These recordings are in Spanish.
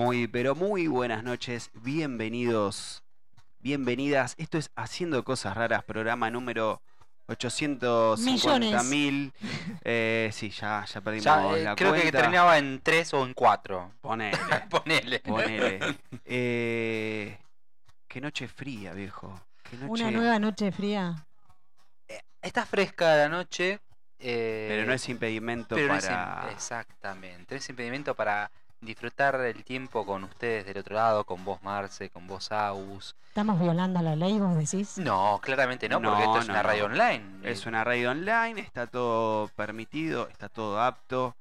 Muy, pero muy buenas noches, bienvenidos, bienvenidas. Esto es Haciendo Cosas Raras, programa número 850 mil. Eh, sí, ya, ya perdimos Ya, eh, la creo que cuenta. terminaba en 3 o en 4. Ponele, Ponele. ponele. Eh, qué noche fría, viejo. Qué noche... Una nueva noche fría. Está fresca la noche. eh, Pero no es impedimento pero no es para... exactamente. No es impedimento para disfrutar el tiempo con ustedes del otro lado, con vos Marce, con vos Agus. ¿Estamos violando la ley, vos decís? No, claramente no, porque No, esto es una no. radio online. Es una radio online, está todo permitido, está todo apto.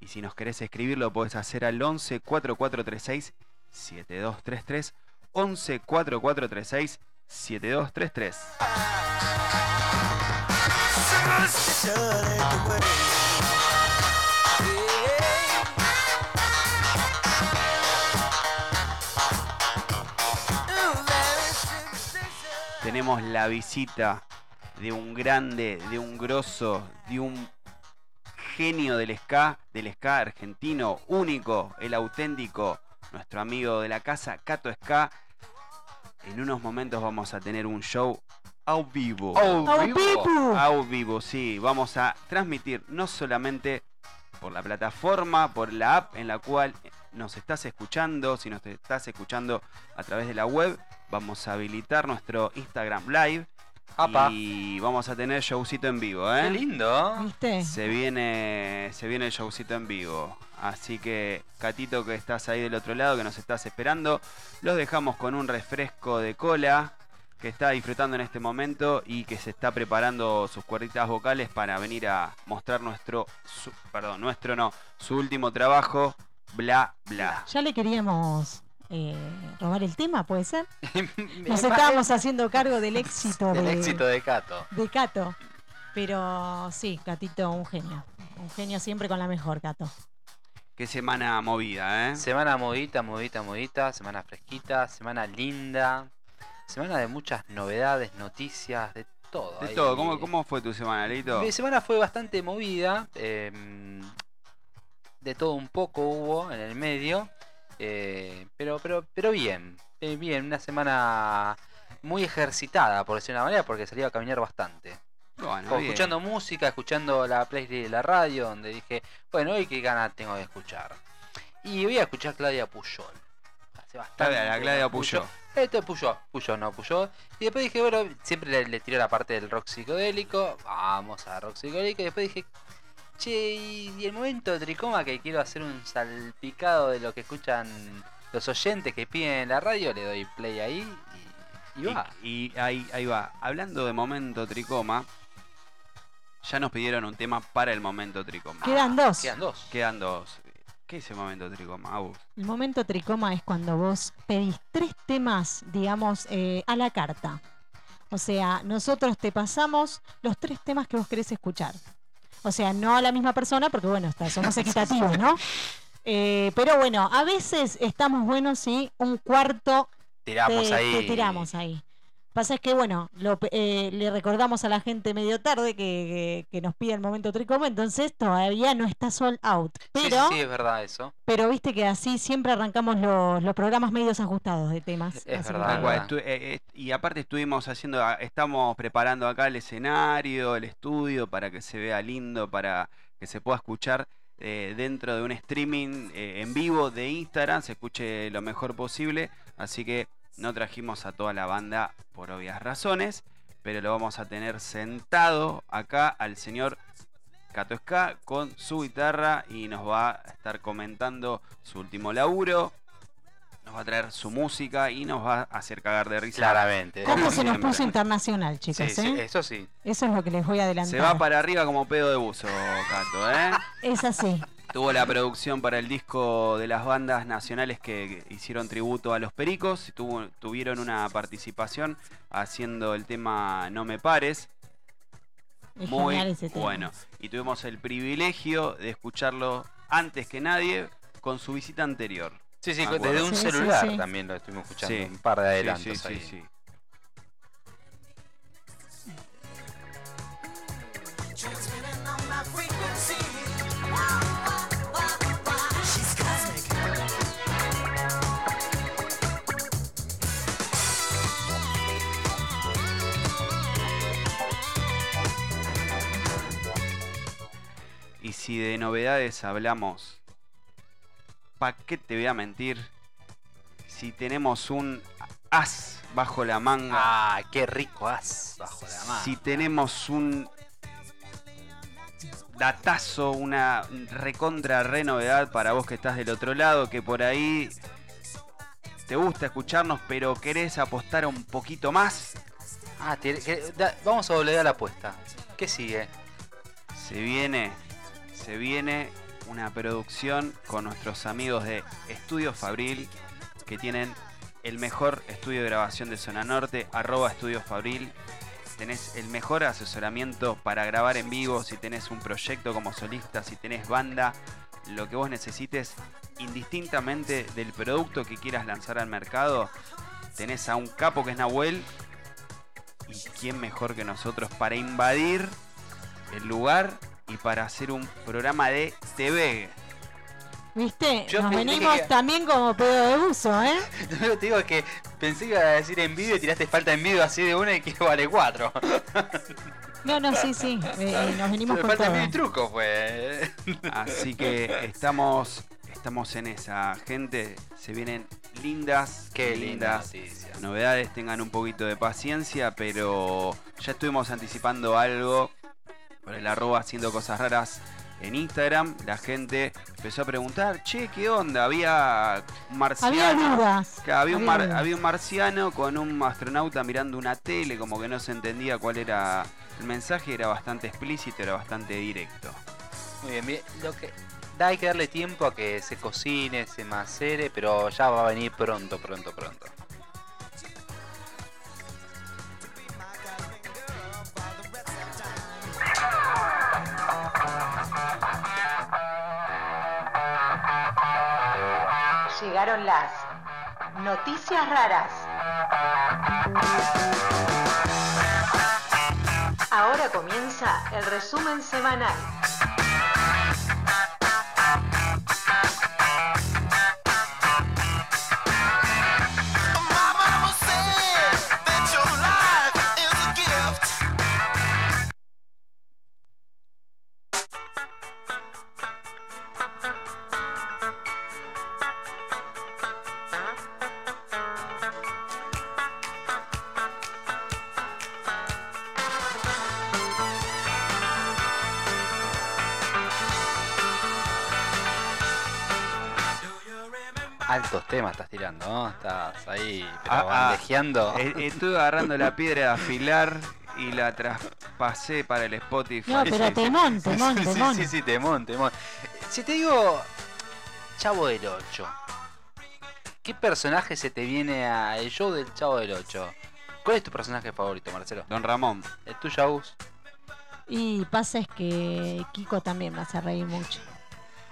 Y si nos querés escribir, lo podés hacer al 11 4436 7233. 11 4436 7233. Tenemos la visita de un grande, de un grosso, de un genio del ska, del ska argentino, único, el auténtico, nuestro amigo de la casa, Cato Ska. En unos momentos vamos a tener un show a vivo. ¡Oh, ¡Oh, vivo! Pipu! A vivo, sí. Vamos a transmitir no solamente por la plataforma, por la app en la cual nos estás escuchando, si nos estás escuchando a través de la web, vamos a habilitar nuestro Instagram Live Apa, y vamos a tener showcito en vivo, ¿eh? qué lindo. ¿Viste? Se viene, se viene el showcito en vivo. Así que, Catito, que estás ahí del otro lado, que nos estás esperando, los dejamos con un refresco de cola que está disfrutando en este momento y que se está preparando sus cuerditas vocales para venir a mostrar nuestro, su- perdón, nuestro no, su último trabajo, bla bla. Ya le queríamos eh, robar el tema, ¿puede ser? Nos estábamos haciendo cargo del éxito El de, éxito de Cato. de Cato. Pero sí, Catito, un genio. Un genio siempre con la mejor, Cato. Qué semana movida, ¿eh? Semana modita, modita, modita, semana fresquita, semana linda, semana de muchas novedades, noticias, de todo. De ahí. todo, ¿cómo, cómo fue tu semana, Lito? Mi semana fue bastante movida, eh, de todo un poco hubo en el medio, eh, pero, pero, pero bien, eh, bien, una semana muy ejercitada, por decir una manera, porque salí a caminar bastante. Bueno, escuchando música, escuchando la playlist de la radio, donde dije, bueno, hoy qué ganas tengo de escuchar. Y voy a escuchar Claudia Puyol. Hace bastante. Claudia, la Claudia. Puyol. Esto es Puyol, Puyol no Puyol. Y después dije, bueno, siempre le, le tiro la parte del rock psicodélico. Vamos a rock psicodélico. Y después dije, che, y, y el momento de tricoma que quiero hacer un salpicado de lo que escuchan los oyentes que piden en la radio, le doy play ahí y, y va. Y, y ahí, ahí va. Hablando de momento tricoma, ya nos pidieron un tema para el momento tricoma. Quedan dos. Quedan dos. Quedan dos. ¿Qué es el momento tricoma? El momento tricoma es cuando vos pedís tres temas, digamos, eh, a la carta. O sea, nosotros te pasamos los tres temas que vos querés escuchar. O sea, no a la misma persona, porque bueno, está- somos equitativos, ¿no? Eh, pero bueno, a veces estamos buenos si un cuarto Tiramos te, ahí. te tiramos ahí. Pasa es que, bueno, lo pe- eh, le recordamos a la gente medio tarde que, que- que nos pide el momento tricoma, entonces todavía no está sold out. Sí, Pero, sí, sí, es verdad eso. pero viste que así siempre arrancamos los, los programas medios ajustados de temas. Es verdad, eh, eh, y aparte estuvimos haciendo, ah, estamos preparando acá el escenario, el estudio, para que se vea lindo, para que se pueda escuchar eh, dentro de un streaming eh, en vivo de Instagram, se escuche lo mejor posible. Así que no trajimos a toda la banda por obvias razones, pero lo vamos a tener sentado acá al señor Cato Ska con su guitarra y nos va a estar comentando su último laburo. Nos va a traer su música y nos va a hacer cagar de risa. Claramente. ¿Cómo Como se nos puso internacional, chicos? Sí, sí, eh? eso sí. Eso es lo que les voy a adelantar. Se va para arriba como pedo de buzo, Cato, ¿eh? Es así. Tuvo la producción para el disco de las bandas nacionales que hicieron tributo a los Pericos. y tuvo- tuvieron una participación haciendo el tema No me pares. Es Muy bueno. Y tuvimos el privilegio de escucharlo antes que nadie con su visita anterior. Sí, sí, desde un Sí, celular sí. también lo estuvimos escuchando. Sí. Un par de adelantos sí, sí, ahí. Y si de novedades hablamos, ¿pa' qué te voy a mentir? Si tenemos un as bajo la manga, Ah, qué rico as bajo la mano. si tenemos un datazo, una recontra re novedad para vos que estás del otro lado, que por ahí te gusta escucharnos, pero querés apostar un poquito más, Ah, te- que- da- vamos a doblegar la apuesta. ¿Qué sigue? se viene, se viene una producción con nuestros amigos de Estudio Fabril, que tienen el mejor estudio de grabación de Zona Norte, arroba Estudio Fabril. Tenés el mejor asesoramiento para grabar en vivo, si tenés un proyecto como solista, si tenés banda, lo que vos necesites, indistintamente del producto que quieras lanzar al mercado, tenés a un capo que es Nahuel. ¿Y quién mejor que nosotros para invadir el lugar y para hacer un programa de TV? ¿Viste? Yo Nos venimos que- también como pedo de buzo, ¿eh? Lo que te digo es que pensé que iba a decir en vídeo y tiraste falta en vídeo así de una y que vale cuatro. No, no, sí, sí. eh, nos venimos Me con falta en todo. vídeo y truco, pues. Así que estamos, estamos en esa, gente. Se vienen lindas, Qué linda lindas novedades. Tengan un poquito de paciencia, pero ya estuvimos anticipando algo por el arroba haciendo cosas raras en Instagram. La gente empezó a preguntar, che, ¿qué onda? Había un marciano. Había dudas. Que había, un mar- dudas. había un marciano con un astronauta mirando una tele, como que no se entendía cuál era el mensaje, era bastante explícito, era bastante directo. Muy bien, bien. Lo que da hay que darle tiempo a que se cocine, se macere, pero ya va a venir pronto, pronto, pronto. Llegaron las noticias raras. Ahora comienza el resumen semanal. Altos temas estás tirando, ¿no? Estás ahí, pero Ah, ah, bandejeando. Eh, Estuve agarrando la piedra de afilar y la traspasé para el Spotify. No, pero temón, temón, sí, temón. sí, sí, temón, temón. Si te digo Chavo del 8, ¿qué personaje se te viene a el show del Chavo del 8? ¿Cuál es tu personaje favorito, Marcelo? Don Ramón. ¿El tuyo, Agus? Y pasa es que Kiko también me hace reír mucho.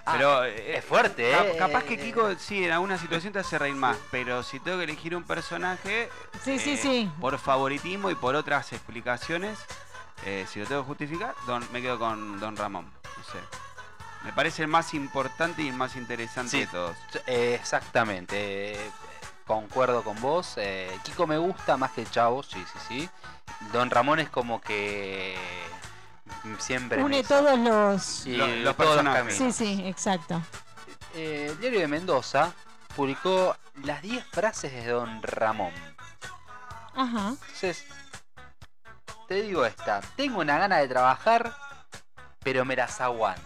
Ah, pero eh, es fuerte, cap- ¿eh? capaz que Kiko sí en alguna situación te hace reír más, pero si tengo que elegir un personaje Sí, sí, eh, sí. por favoritismo y por otras explicaciones, eh, si lo tengo que justificar, don- me quedo con Don Ramón. No sé. Me parece el más importante y el más interesante Sí. de todos. Eh, exactamente. eh, concuerdo con vos. eh, Kiko me gusta más que Chavo, sí, sí, sí. Don Ramón es como que siempre Une todos los... y los todos personajes. Sí, caminos. sí, exacto. Eh, el diario de Mendoza publicó las 10 frases de Don Ramón. Ajá. Entonces, te digo esta. Tengo una gana de trabajar, pero me las aguanto.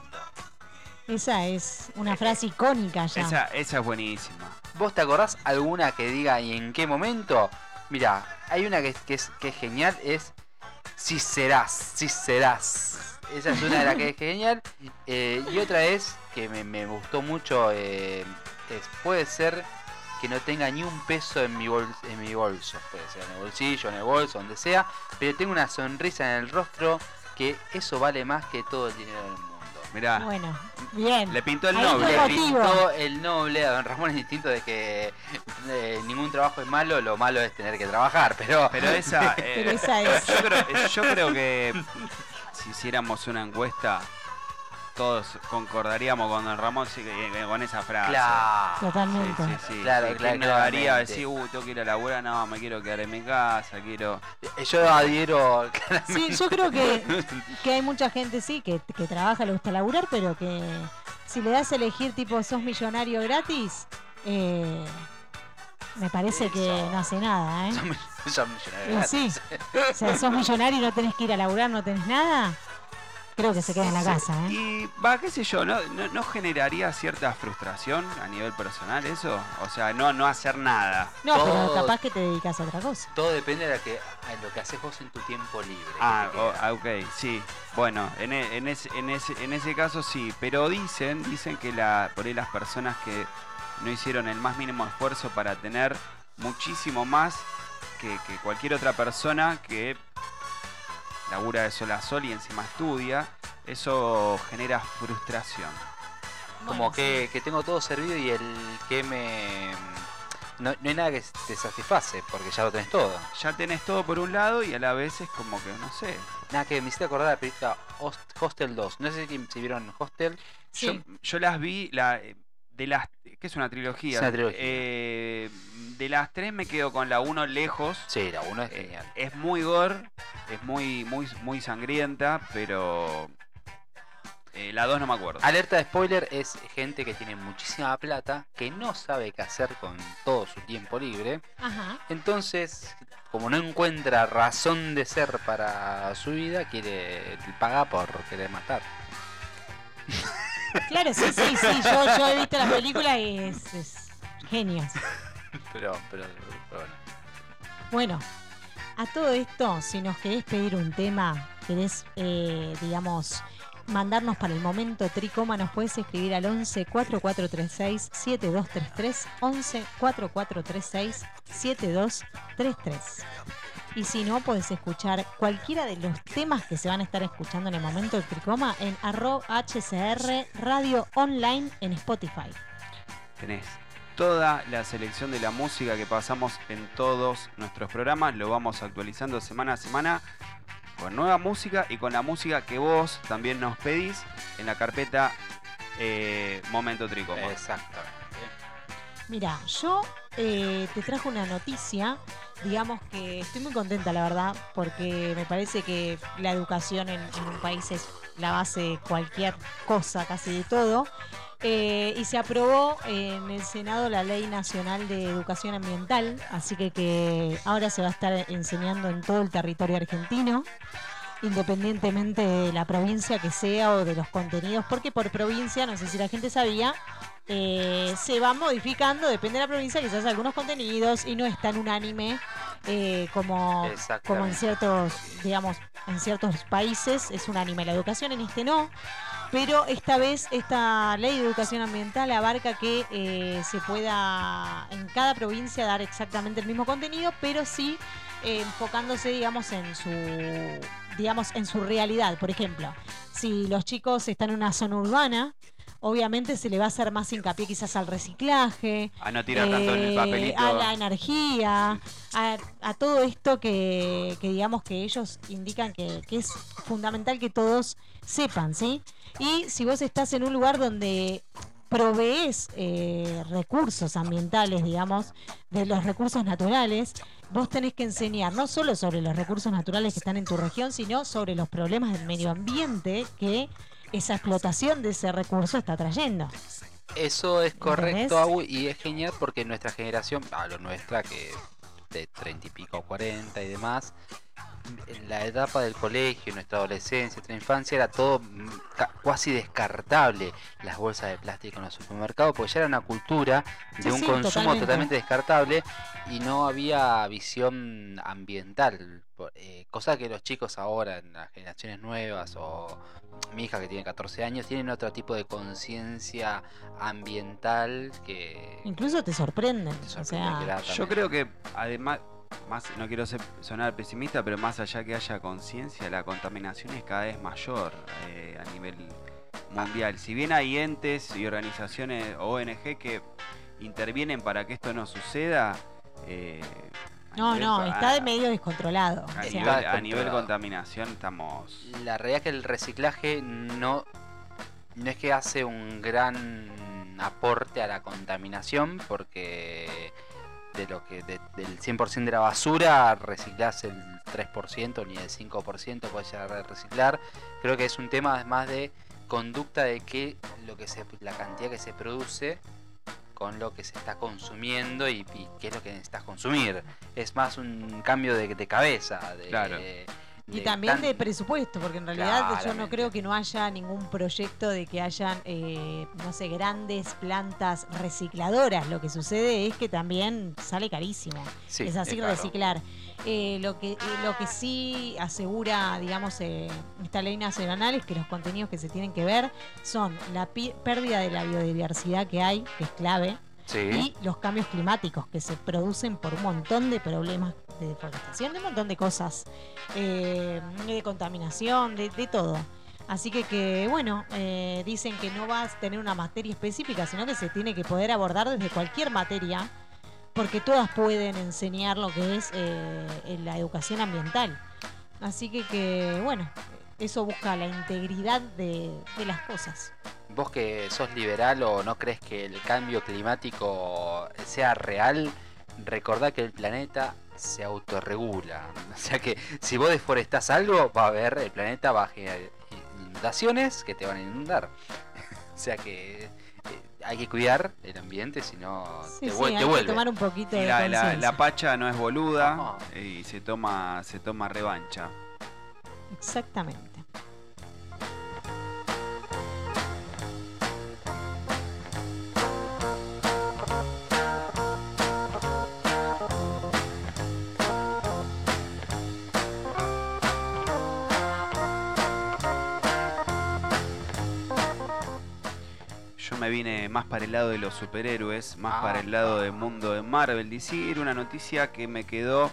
Esa es una frase icónica ya. Esa, esa es buenísima. ¿Vos te acordás alguna que diga y en qué momento? Mira, hay una que, que es, que es genial, es si serás, si serás. Esa es una de las que es genial. Eh, y otra es, que me, me gustó mucho, eh, es, puede ser que no tenga ni un peso en mi, bol- en mi bolso. Puede ser en el bolsillo, en el bolso, donde sea. Pero tengo una sonrisa en el rostro que eso vale más que todo el dinero del mundo. Mirá, Bueno, bien. le pintó el Ahí noble. Le pintó el noble a Don Ramón es distinto de que eh, ningún trabajo es malo, lo malo es tener que trabajar, pero, Pero esa, eh, Pero esa es. Yo creo, yo creo que si hiciéramos una encuesta, todos concordaríamos con Don Ramón sí, que- con esa frase. claro. Sí, Totalmente. sí, sí. Claro, ¿Quién claro, no daría claramente. decir, uh, tengo que ir a laburar? No, me quiero quedar en mi casa, quiero. Eh, Yo adhiero Sí, yo creo que, que hay mucha gente, sí, que, que trabaja, le gusta laburar, pero que si le das a elegir, tipo, sos millonario gratis, eh, me parece que Eso. no hace nada, ¿eh? Son millonarios Y sí. O sea, sos millonario y no tenés que ir a laburar, no tenés nada, creo que se queda en la casa, ¿eh? Y va, qué sé yo, ¿no, no, no generaría cierta frustración a nivel personal eso? O sea, no, no hacer nada. No, pero capaz que te dedicas a otra cosa. Todo depende de lo que, lo que haces vos en tu tiempo libre. Ah, ah, ok, sí. Bueno, en, e- en, ese, en, ese, en ese caso sí, pero dicen, dicen que la, por ahí las personas que no hicieron el más mínimo esfuerzo para tener muchísimo más que, que cualquier otra persona que labura de sol a sol y encima estudia, eso genera frustración. Como Bueno, que, que tengo todo servido y el que me... No, no hay nada que te satisface, porque ya lo tenés todo. Ya tenés todo por un lado y a la vez es como que, no sé, Nada, que me hiciste acordar de la película Host- Hostel 2. No sé si, si vieron Hostel. Sí. Yo, yo las vi, la, de las, que es una trilogía. Es una trilogía. Eh, de las tres me quedo con la uno lejos. Sí, la 1 es Eh, genial. es muy gore, es muy, muy, muy sangrienta, pero eh, la 2 no me acuerdo. Alerta de spoiler es gente que tiene muchísima plata, que no sabe qué hacer con todo su tiempo libre. Ajá. Entonces, como no encuentra razón de ser para su vida, quiere paga por querer matar. Claro, sí, sí, sí. Yo, yo he visto la película y es, es genio. Pero, pero, pero bueno. Bueno, a todo esto, si nos querés pedir un tema, querés, eh, digamos, mandarnos para el momento tricoma, nos puedes escribir al 11 4436 7233 11 4436 7233. Y si no, podés escuchar cualquiera de los temas que se van a estar escuchando en el momento del tricoma en arroba HCR Radio Online en Spotify. Tenés toda la selección de la música que pasamos en todos nuestros programas. Lo vamos actualizando semana a semana con nueva música y con la música que vos también nos pedís en la carpeta eh, Momento Tricoma. Exactamente. Mira, yo eh, te trajo una noticia, digamos que estoy muy contenta, la verdad, porque me parece que la educación en, un país es la base de cualquier cosa, casi de todo. Eh, y se aprobó en el Senado la Ley Nacional de Educación Ambiental, así que, que ahora se va a estar enseñando en todo el territorio argentino, independientemente de la provincia que sea o de los contenidos, porque por provincia, no sé si la gente sabía, eh, se va modificando, depende de la provincia, quizás algunos contenidos y no es tan unánime eh, como en ciertos, digamos, en ciertos países es unánime. La educación en este no, pero esta vez esta ley de educación ambiental abarca que eh, se pueda en cada provincia dar exactamente el mismo contenido, pero sí eh, enfocándose, digamos, en su digamos, en su realidad. Por ejemplo, si los chicos están en una zona urbana, obviamente se le va a hacer más hincapié quizás al reciclaje, A no tirar tanto en el eh, papelito. a la energía, a, a todo esto que, que digamos que ellos indican que, que es fundamental que todos sepan, ¿sí? Y si vos estás en un lugar donde provees eh, recursos ambientales, digamos, de los recursos naturales, vos tenés que enseñar no solo sobre los recursos naturales que están en tu región, sino sobre los problemas del medio ambiente que esa explotación de ese recurso está trayendo. Eso es correcto. Agu, y es genial porque nuestra generación, a lo nuestra, que de 30 y pico, 40 y demás, en la etapa del colegio, nuestra adolescencia, nuestra infancia, era todo mm, ca- cuasi descartable las bolsas de plástico en los supermercados, porque ya era una cultura de Sí, un sí, consumo totalmente. totalmente descartable y no había visión ambiental, eh, cosa que los chicos ahora, en las generaciones nuevas, o mi hija que tiene 14 años, tienen otro tipo de conciencia ambiental que... Incluso te sorprenden. te o sorprende sea. Yo creo que además, más no quiero ser- sonar pesimista, pero más allá que haya conciencia, la contaminación es cada vez mayor eh, a nivel mundial. Si bien hay entes y organizaciones ONG que intervienen para que esto no suceda, eh, No, nivel- no, a- está de medio descontrolado. A, O sea, nivel, Está a nivel descontrolado. contaminación estamos... La realidad es que el reciclaje no, no es que hace un gran aporte a la contaminación, porque de lo que de- del 100% de la basura reciclas el 3% ni el 5% puedes llegar a reciclar. Creo que es un tema más de conducta de que lo que se, la cantidad que se produce con lo que se está consumiendo y, qué es lo que necesitas consumir. Es más un cambio de, de cabeza. De, Claro. Y también tan- de presupuesto, porque en realidad yo no creo que no haya ningún proyecto de que hayan, eh, no sé, grandes plantas recicladoras. Lo que sucede es que también sale carísimo. Sí, es así es reciclar. Eh, lo, que, eh, lo que sí asegura, digamos, eh, esta ley nacional es que los contenidos que se tienen que ver son la pérdida de la biodiversidad que hay, que es clave, Sí. y los cambios climáticos que se producen por un montón de problemas de deforestación, de un montón de cosas, eh, de contaminación, de, todo. Así que, que bueno, eh, dicen que no vas a tener una materia específica, sino que se tiene que poder abordar desde cualquier materia, porque todas pueden enseñar lo que es eh, la educación ambiental. Así que, que, bueno, eso busca la integridad de, de las cosas. Vos que sos liberal o no crees que el cambio climático sea real, recordá que el planeta se autorregula. O sea que si vos deforestás algo, va a haber, el planeta va a generar inundaciones que te van a inundar. o sea que eh, hay que cuidar el ambiente, si no Sí, te, sí, vuel- hay te que vuelve. tomar un poquito de la, la- conciencia. la pacha no es boluda y se toma, se toma revancha. Exactamente. Vine más para el lado de los superhéroes, más Ah. para el lado del mundo de Marvel DC. Era una noticia que me quedó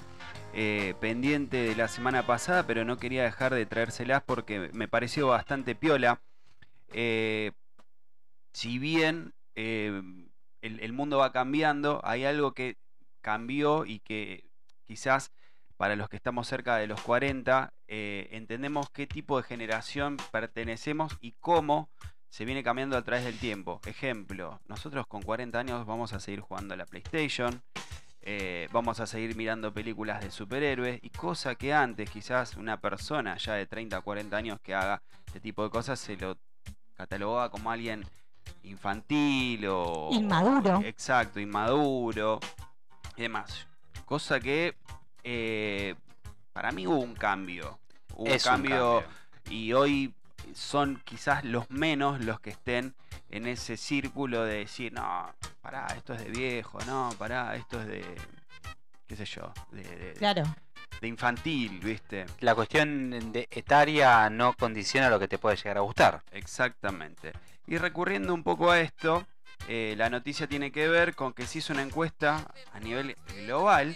eh, pendiente de la semana pasada, pero no quería dejar de traérselas porque me pareció bastante piola. Eh, si bien eh, el, el mundo va cambiando, hay algo que cambió y que quizás para los que estamos cerca de los 40 eh, entendemos qué tipo de generación pertenecemos y cómo se viene cambiando a través del tiempo. Ejemplo, nosotros con 40 años vamos a seguir jugando a la PlayStation, eh, vamos a seguir mirando películas de superhéroes y cosa que antes quizás una persona ya de 30 o 40 años que haga este tipo de cosas se lo catalogaba como alguien infantil o... Inmaduro. Exacto, inmaduro y demás. Cosa que eh, para mí hubo un cambio. Hubo Es un un cambio, cambio. y hoy son quizás los menos los que estén en ese círculo de decir, no, pará, esto es de viejo, no, pará, esto es de, qué sé yo, de, de- Claro. de infantil, ¿viste? La cuestión de etaria no condiciona lo que te puede llegar a gustar. Exactamente. Y recurriendo un poco a esto, eh, la noticia tiene que ver con que se hizo una encuesta a nivel global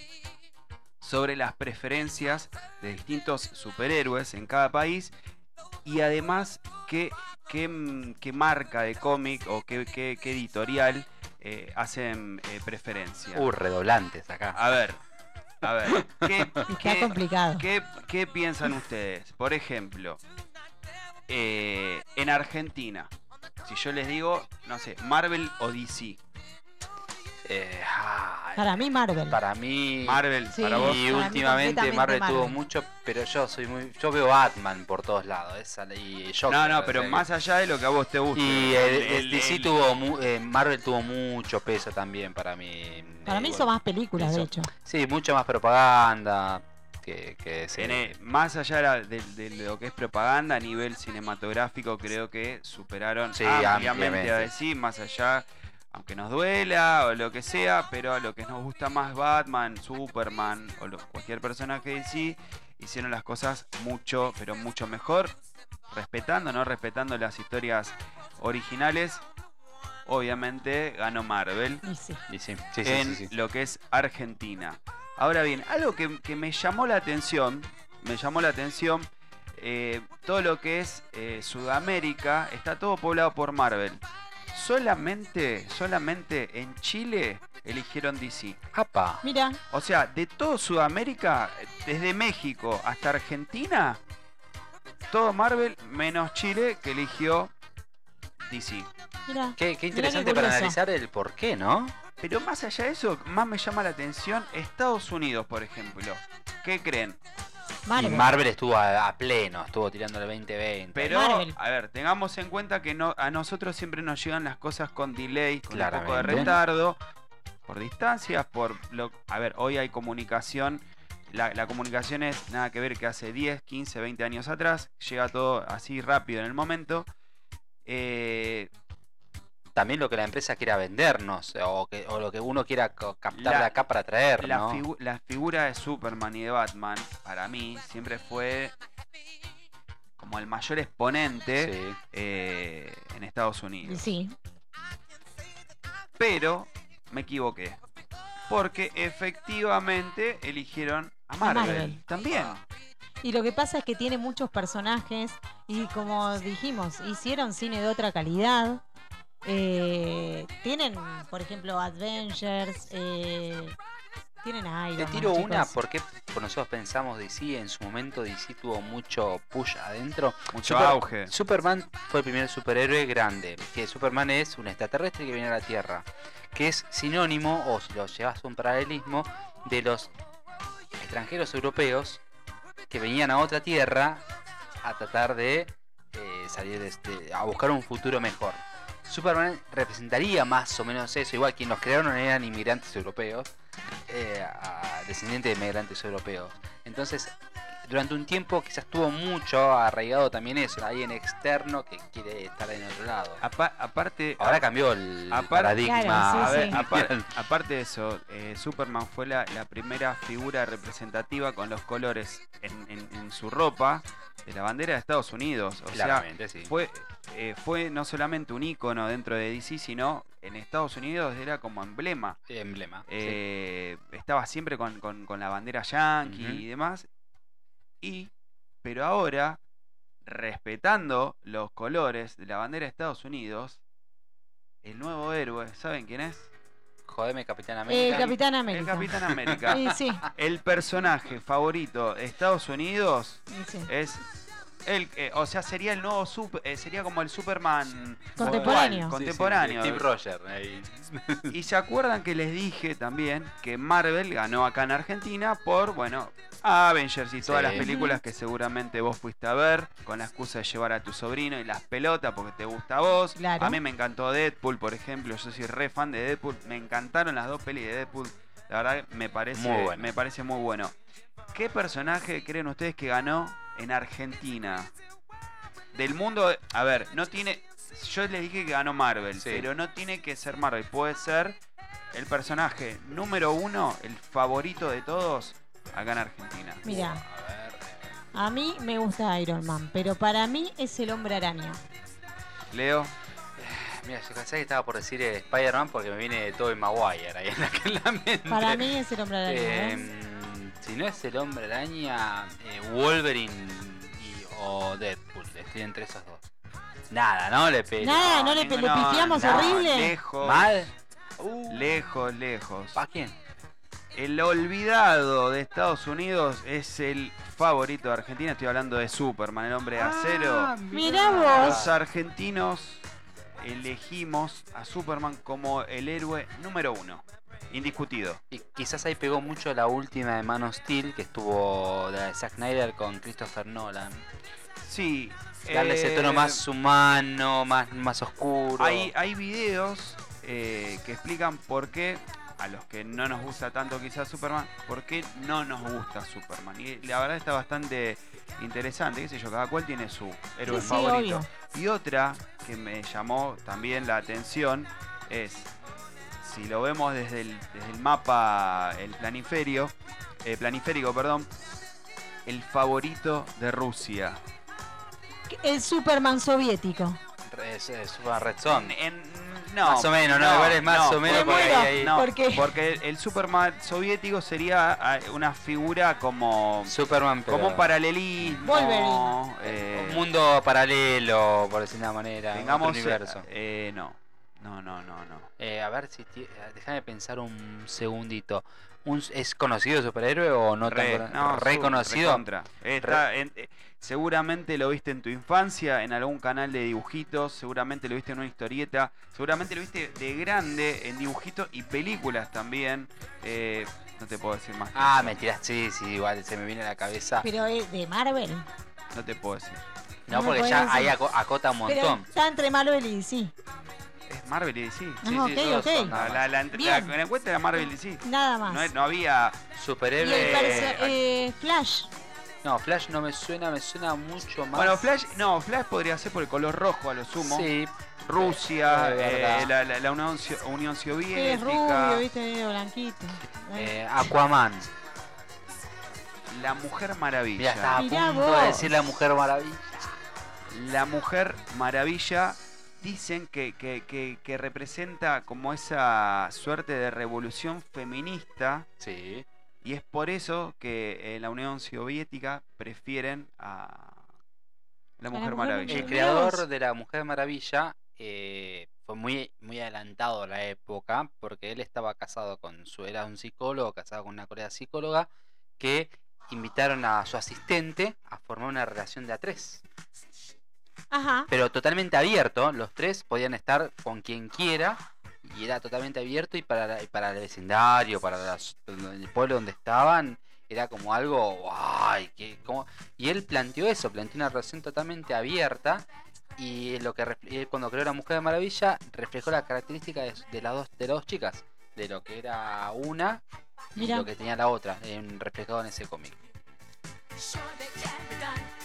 sobre las preferencias de distintos superhéroes en cada país y además qué, qué, qué marca de cómic o qué, qué- qué editorial eh, hacen eh, preferencia. Uh, redoblantes acá. A ver, a ver, ¿qué, Está qué- complicado. ¿Qué, qué piensan ustedes? Por ejemplo, eh, en Argentina, si yo les digo, no sé, Marvel o DC. Eh, ay, Para mí, Marvel. para mí. Marvel, Sí. para vos. Y para últimamente Marvel, tuvo mucho, pero yo soy muy, yo veo Batman por todos lados, esa y Joker, No, no, o pero sea, más allá de lo que a vos te guste. y el, el- el el- DC el- tuvo, mu- eh, Marvel tuvo mucho peso también para mí. Para Eh, mí bueno, son más películas, de hecho. Sí, mucho más propaganda que, que más allá de, la- de- de lo que es propaganda a nivel cinematográfico, creo que superaron Sí, ampliamente ampliamente. a DC, más allá, aunque nos duela o lo que sea, pero a lo que nos gusta más Batman, Superman o lo- cualquier personaje de DC, hicieron las cosas mucho, pero mucho mejor, respetando, ¿no? Respetando las historias originales. Obviamente ganó Marvel Y sí. sí, sí, sí, en sí, sí. lo que es Argentina. Ahora bien, algo que, que me llamó la atención, me llamó la atención, eh, todo lo que es eh, Sudamérica está todo poblado por Marvel. Solamente, solamente en Chile eligieron DC. ¡Apa! Mira, O sea, de todo Sudamérica, desde México hasta Argentina, todo Marvel menos Chile que eligió DC. mira. Qué, qué Mirá interesante qué para analizar el por qué, ¿no? Pero más allá de eso, más me llama la atención Estados Unidos, por ejemplo. ¿Qué creen? Y Marvel. Estuvo a, a pleno, estuvo tirando el 2020. Pero, Marvel. a ver, tengamos en cuenta que no, a nosotros siempre nos llegan las cosas con delay, con un poco de retardo, por distancias, por lo... A ver, hoy hay comunicación. La, la comunicación es nada que ver que hace 10, 15, 20 años atrás. Llega todo así rápido en el momento. Eh, También lo que la empresa quiera vendernos, o, que, o lo que uno quiera captar La- de acá para traer, la, ¿no? figu- la figura de Superman y de Batman, para mí, siempre fue como el mayor exponente Sí. eh, en Estados Unidos. Sí, Pero me equivoqué. Porque efectivamente eligieron a Marvel. Marvel. También. y lo que pasa es que tiene muchos personajes y como dijimos, hicieron cine de otra calidad. Eh, tienen, por ejemplo, Avengers, eh, tienen Iron Te Man, tiro una porque por nosotros pensamos DC, en su momento DC tuvo mucho push adentro. Mucho Super- auge. Superman fue el primer superhéroe grande, que Superman es un extraterrestre que viene a la Tierra, que es sinónimo, o si lo llevas a un paralelismo, de los extranjeros europeos que venían a otra Tierra a tratar de eh, salir de este, a buscar un futuro mejor. Superman representaría más o menos eso, igual quienes los crearon eran inmigrantes europeos, eh, descendientes de inmigrantes europeos. Entonces, durante un tiempo quizás tuvo mucho arraigado también eso, alguien externo que quiere estar en otro lado. Apa- aparte, Ahora cambió el paradigma. Claro, sí, a ver, sí. apar- aparte de eso, eh, Superman fue la, la primera figura representativa con los colores en, en- en su ropa de la bandera de Estados Unidos. O sea, sí. fue, eh, fue no solamente un ícono dentro de DC, sino en Estados Unidos era como emblema. Emblema. sí. Eh, Estaba siempre con, con- con la bandera yankee y demás. Y, pero ahora, respetando los colores de la bandera de Estados Unidos, el nuevo héroe, ¿saben quién es? Jodeme, Capitán América. Capitán El América. Capitán América. Sí, sí, El personaje favorito de Estados Unidos sí, sí. es el, eh, o sea, sería el nuevo super, eh, sería como el Superman Contemporáneo. actual, Sí, sí, contemporáneo. Steve Rogers. ahí. Y se acuerdan que les dije también que Marvel ganó acá en Argentina por, bueno, Avengers y todas Sí. las películas que seguramente vos fuiste a ver con la excusa de llevar a tu sobrino y las pelotas porque te gusta a vos. Claro. A mí me encantó Deadpool, por ejemplo, yo soy re fan de Deadpool, me encantaron las dos pelis de Deadpool. La verdad me parece Muy bueno. me parece muy bueno. ¿Qué personaje creen ustedes que ganó en Argentina? Del mundo, a ver, no tiene yo les dije que ganó Marvel, Sí. pero no tiene que ser Marvel, puede ser el personaje número uno, el favorito de todos, acá en Argentina. Mira, A mí me gusta Iron Man, pero para mí es el hombre araña. Leo, Mira, yo pensé que estaba por decir eh, Spider-Man porque me viene de Tobey Maguire ahí en la, en la mente. Para mí es el hombre araña. Eh, si no es el hombre araña, eh, Wolverine y, o Deadpool. Estoy entre esos dos. Nada, ¿no? Le pego. Nada, no le ninguno- le pifiamos horrible. Lejos, ¿Mal? Uh, lejos, lejos. ¿Para quién? El olvidado de Estados Unidos es el favorito de Argentina. Estoy hablando de Superman, el hombre de acero. Ah, Mirá vos. Los argentinos elegimos a Superman como el héroe número uno. Indiscutido. Y quizás ahí pegó mucho la última de Man of Steel que estuvo de Zack Snyder con Christopher Nolan. Sí. Darle ese tono eh, más humano, más, más oscuro. Hay, hay videos eh, que explican por qué, a los que no nos gusta tanto quizás Superman, por qué no nos gusta Superman. Y la verdad está bastante interesante, qué sé yo, cada cual tiene su héroe Sí, sí, favorito. obvio. Y otra que me llamó también la atención es, si lo vemos desde el, desde el mapa, el planiferio, eh, planiférico, perdón, el favorito de Rusia. El Superman soviético. Es, es una Red Son. En- en- No, Más o menos, ¿no? Igual es más o menos ahí- ahí- No, ¿Por qué? porque el, el Superman soviético sería una figura como, Superman, pero como un paralelismo. Eh, un mundo paralelo, por decir de una manera, tengamos, otro universo. eh, no, no, no, no, no. Eh, a ver si eh, déjame pensar un segundito. Un, ¿Es conocido superhéroe o no Re- tan no, reconocido? Está en- eh, seguramente lo viste en tu infancia, en algún canal de dibujitos, seguramente lo viste en una historieta, seguramente lo viste de grande en dibujitos y películas también. eh, no te puedo decir más. Ah, me tiraste, sí, sí, igual se me viene a la cabeza. Pero es de Marvel. No te puedo decir. No, porque ya decir. ahí aco- acota un Pero montón. está entre Marvel y DC. Es Marvel y DC. Sí, Ah, sí, ok, todos ok. son La, la, la, la- la encuesta era Marvel y DC. Nada más. No, no había. y el Superhéroe. eh, Flash. No, Flash no me suena, me suena mucho más. Bueno, Flash, no, Flash podría ser por el color rojo a lo sumo. Sí, Rusia, Es eh, la, la- la Unión, Sio- Unión Es Soviética. rubio, viste, medio blanquito. eh, Aquaman. La Mujer Maravilla. Ya estaba a Mirá punto de decir la Mujer Maravilla. La Mujer Maravilla dicen que, que- que- que representa como esa suerte de revolución feminista Sí. y es por eso que en la Unión Soviética prefieren a la Mujer Mujer Maravilla. El creador de la Mujer Maravilla eh, fue muy, muy adelantado a la época porque él estaba casado con su, era un psicólogo, casado con una colega psicóloga, que invitaron a su asistente a formar una relación de a tres. Ajá. Pero totalmente abierto, los tres podían estar con quien quiera y era totalmente abierto y para, la- y para el vecindario, para las- el pueblo donde estaban, era como algo, ¡ay! Que, como... Y él planteó eso, planteó una relación totalmente abierta y lo que refle- cuando creó la Mujer de Maravilla reflejó las características de, de las dos, de las dos chicas, de lo que era una y Mirá. lo que tenía la otra, en- reflejado en ese cómic. Sure they can be done.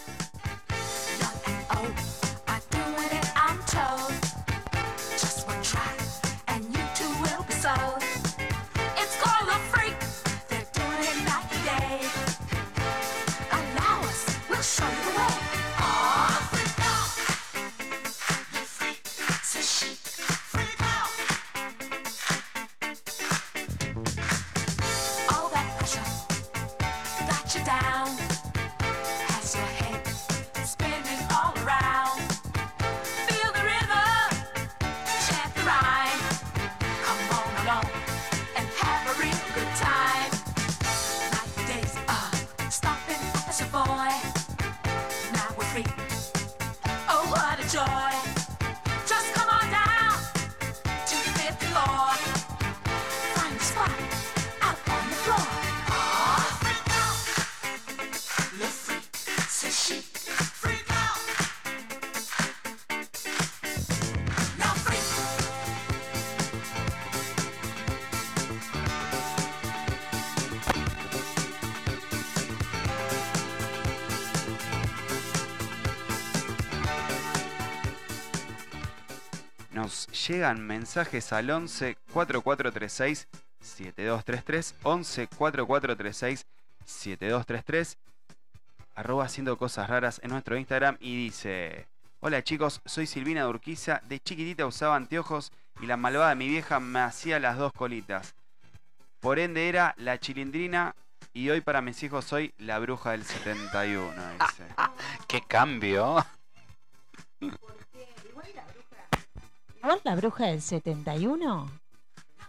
So Nos llegan mensajes al 11 4436 7233 11 4436 7233 arroba haciendo cosas raras en nuestro Instagram y dice Hola chicos, soy Silvina de Urquiza, de chiquitita usaba anteojos y la malvada de mi vieja me hacía las dos colitas. Por ende era la chilindrina y hoy para mis hijos soy la bruja del 71, dice. ¡Qué cambio! La bruja del 71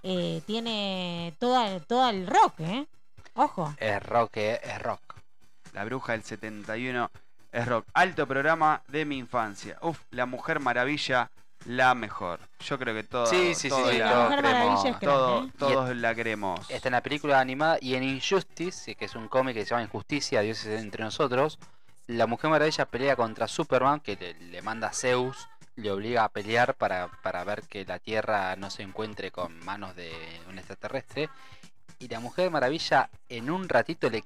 eh, tiene toda, todo el rock, ¿eh? Ojo. Es rock, eh, es rock. La bruja del 71 es rock. Alto programa de mi infancia. Uf, la mujer maravilla, la mejor. Yo creo que todos, Sí, sí, sí, todos sí, la, Mujer creemos. Maravilla es todo- ¿eh? todos la queremos. Está en la película animada y en Injustice, que es un cómic que se llama Injusticia, Dios es entre nosotros. La Mujer Maravilla pelea contra Superman, que le, le manda a Zeus, le obliga a pelear para, para ver que la Tierra no se encuentre con manos de un extraterrestre. Y la Mujer Maravilla en un ratito le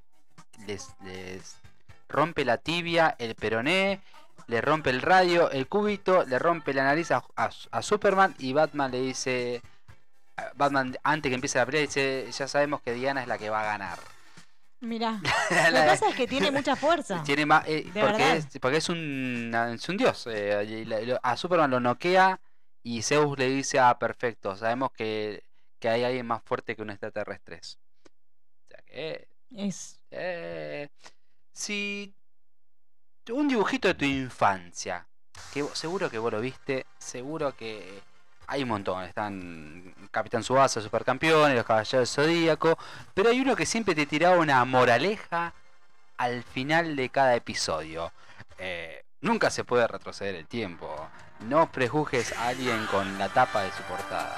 les, les rompe la tibia, el peroné, le rompe el radio, el cúbito, le rompe la nariz a, a- a Superman y Batman le dice... Batman antes que empiece la pelea dice, ya sabemos que Diana es la que va a ganar. Mirá. Lo que pasa es que tiene mucha fuerza. Tiene más, eh, porque, es, porque es un, es un dios. eh, a Superman lo noquea Y Zeus le dice, ah, perfecto, sabemos que, que hay alguien más fuerte que un extraterrestre. O sea que... Es eh, si un dibujito de tu infancia, que seguro que vos lo viste, seguro que hay un montón. Están Capitán Subasa, Supercampeones, Los Caballeros del Zodíaco, pero hay uno que siempre te tiraba una moraleja al final de cada episodio. Eh, nunca se puede retroceder el tiempo. No prejuzgues a alguien con la tapa de su portada.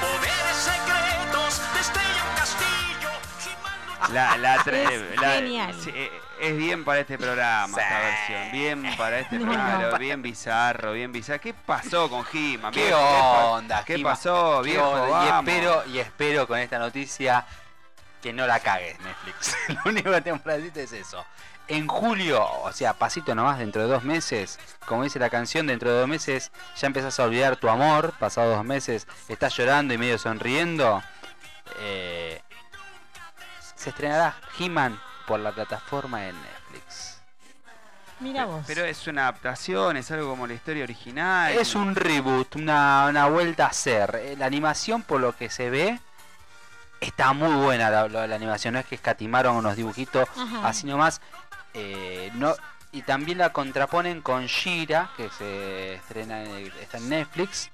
Poderes secretos destrella un castillo. La, la Es la- genial. sí, es bien para este programa esta Sí. versión. Bien para este No, programa. no. Bien bizarro, bien bizarro. ¿Qué pasó con He-Man? ¿Qué onda? ¿Qué pasó, ¿Qué viejo? onda? Vamos. Y espero, y espero con esta noticia que no la cagues, Netflix. Lo único que tengo para decirte es eso. En julio, o sea, pasito nomás, dentro de dos meses, como dice la canción, dentro de dos meses ya empezás a olvidar tu amor, pasados dos meses estás llorando y medio sonriendo. eh, se estrenará He-Man por la plataforma de Netflix. Mira vos. Pero es una adaptación, es algo como la historia original. Es un reboot, una, una vuelta a hacer. Eh, La animación, por lo que se ve, está muy buena la, la- la animación. No es que escatimaron unos dibujitos Ajá. así nomás. Eh, no, y también la contraponen con Shira, que se estrena en, está en Netflix.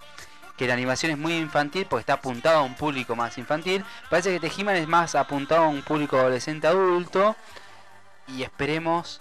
Que la animación es muy infantil porque está apuntado a un público más infantil. Parece que Tejiman es más apuntado a un público adolescente adulto. Y esperemos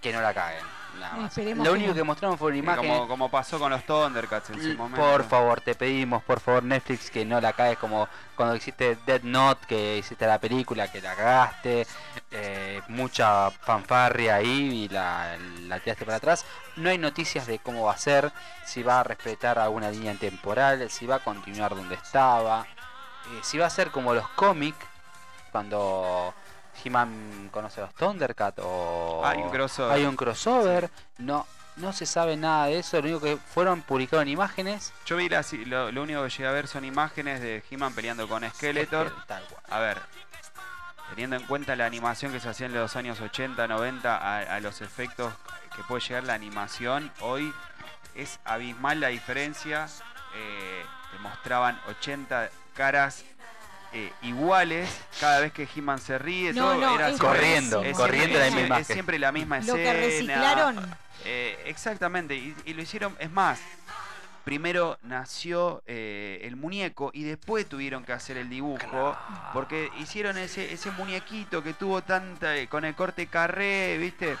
que no la caguen. Nada más. Esperemos Lo que único no. que mostraron fue una imagen. como, como pasó con los Thundercats en su momento. Por favor, te pedimos, por favor, Netflix, que no la caes como cuando hiciste Dead Note, que hiciste la película, que la cagaste, eh, mucha fanfarria ahí y la, la tiraste para atrás. No hay noticias de cómo va a ser, si va a respetar alguna línea temporal, si va a continuar donde estaba, eh, si va a ser como los cómics, cuando He-Man conoce a los Thundercats o Hay un crossover. hay un crossover, no, no se sabe nada de eso, lo único que fueron publicaron imágenes. Yo vi las, lo, lo único que llegué a ver son imágenes de He-Man peleando con Skeletor. Tal cual. A ver, teniendo en cuenta la animación que se hacía en los años 80, 90, a, a los efectos que puede llegar la animación, hoy es abismal la diferencia. Eh, te mostraban 80 caras eh, iguales cada vez que He-Man se ríe. No, todo no, era es siempre- Corriendo, es corriendo siempre- la es misma siempre- Es siempre la misma Lo escena. que reciclaron. Eh, exactamente, y, y lo hicieron, es más, primero nació eh, el muñeco y después tuvieron que hacer el dibujo, porque hicieron ese, ese muñequito que tuvo tanta, eh, con el corte carré, viste,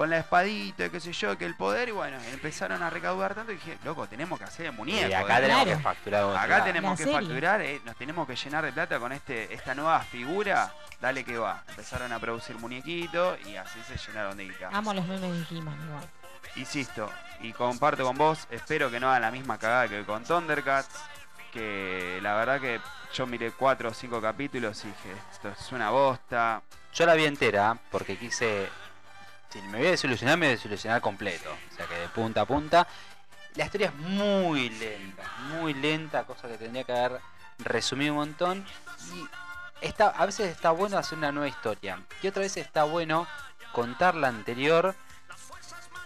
con la espadita, qué sé yo, que el poder, y bueno, empezaron a recaudar tanto y dije, loco, tenemos que hacer el muñeco. y acá ¿eh? tenemos Claro. que facturar. Acá tenemos La que serie. facturar, eh, nos tenemos que llenar de plata con este esta nueva figura. Dale que va. Empezaron a producir muñequitos y así se llenaron de guita. Amo los memes de He-Man igual. Insisto, y comparto con vos, espero que no hagan la misma cagada que con Thundercats, que la verdad que yo miré cuatro o cinco capítulos y dije, esto es una bosta. Yo la vi entera porque quise. Si me voy a desilusionar, me voy a desilusionar completo. O sea que de punta a punta. La historia es muy lenta, muy lenta, cosa que tendría que haber resumido un montón. Y está, a veces está bueno hacer una nueva historia. Y otra vez está bueno contar la anterior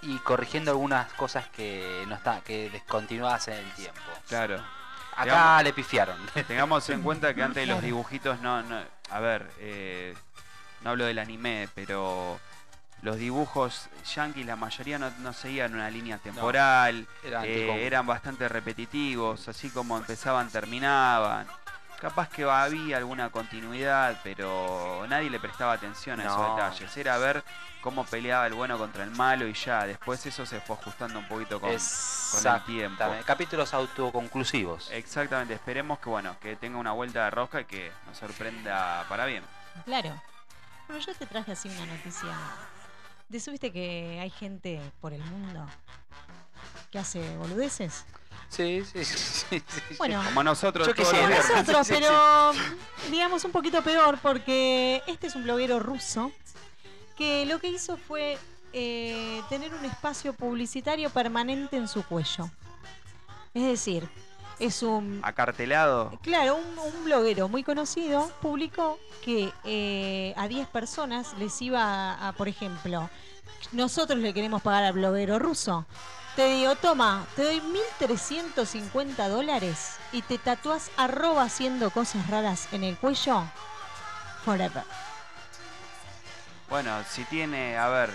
y corrigiendo algunas cosas que no está, que descontinuadas en el tiempo. Claro. Acá Digamos- le pifiaron. Tengamos en cuenta que antes los dibujitos no, no a ver, eh, no hablo del anime, pero los dibujos yankees la mayoría no, no seguían una línea temporal, eh, eran bastante repetitivos, así como empezaban, terminaban. Capaz que había alguna continuidad, pero nadie le prestaba atención a esos No. detalles. Era ver cómo peleaba el bueno contra el malo y ya. Después eso se fue ajustando un poquito con, con el tiempo. Capítulos autoconclusivos. Exactamente, esperemos que bueno, que tenga una vuelta de rosca y que nos sorprenda para bien. Claro. Bueno, yo te traje así una noticia. ¿De eso viste que hay gente por el mundo que hace boludeces? Sí, sí, sí, sí. Bueno, Como nosotros Yo los viernes. nosotros, pero digamos un poquito peor porque este es un bloguero ruso que lo que hizo fue eh, tener un espacio publicitario permanente en su cuello. Es decir, es un Acartelado. Claro, un, un bloguero muy conocido publicó que eh, a 10 personas les iba a, a, por ejemplo, nosotros le queremos pagar al bloguero ruso. Te digo, toma, te doy 1.350 dólares y te tatúas arroba haciendo cosas raras en el cuello. Forever. Bueno, si tiene, a ver,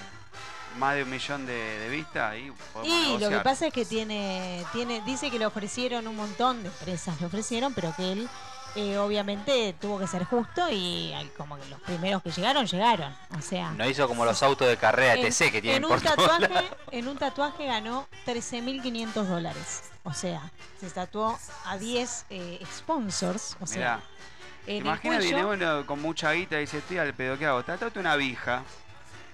más de un millón de, de vistas, ahí Y lo que pasa es que tiene, tiene, dice que le ofrecieron un montón de empresas, le ofrecieron, pero que él eh, obviamente tuvo que ser justo y como que los primeros que llegaron, llegaron. O sea, No hizo como los autos de carrera en, TC que tienen en un tatuaje, en un tatuaje ganó 13.500 dólares. O sea, se tatuó a 10 eh, sponsors. O sea, Mirá, en el imagina viene uno con mucha guita y dice, estoy al pedo, ¿qué hago? Tatuate una vija.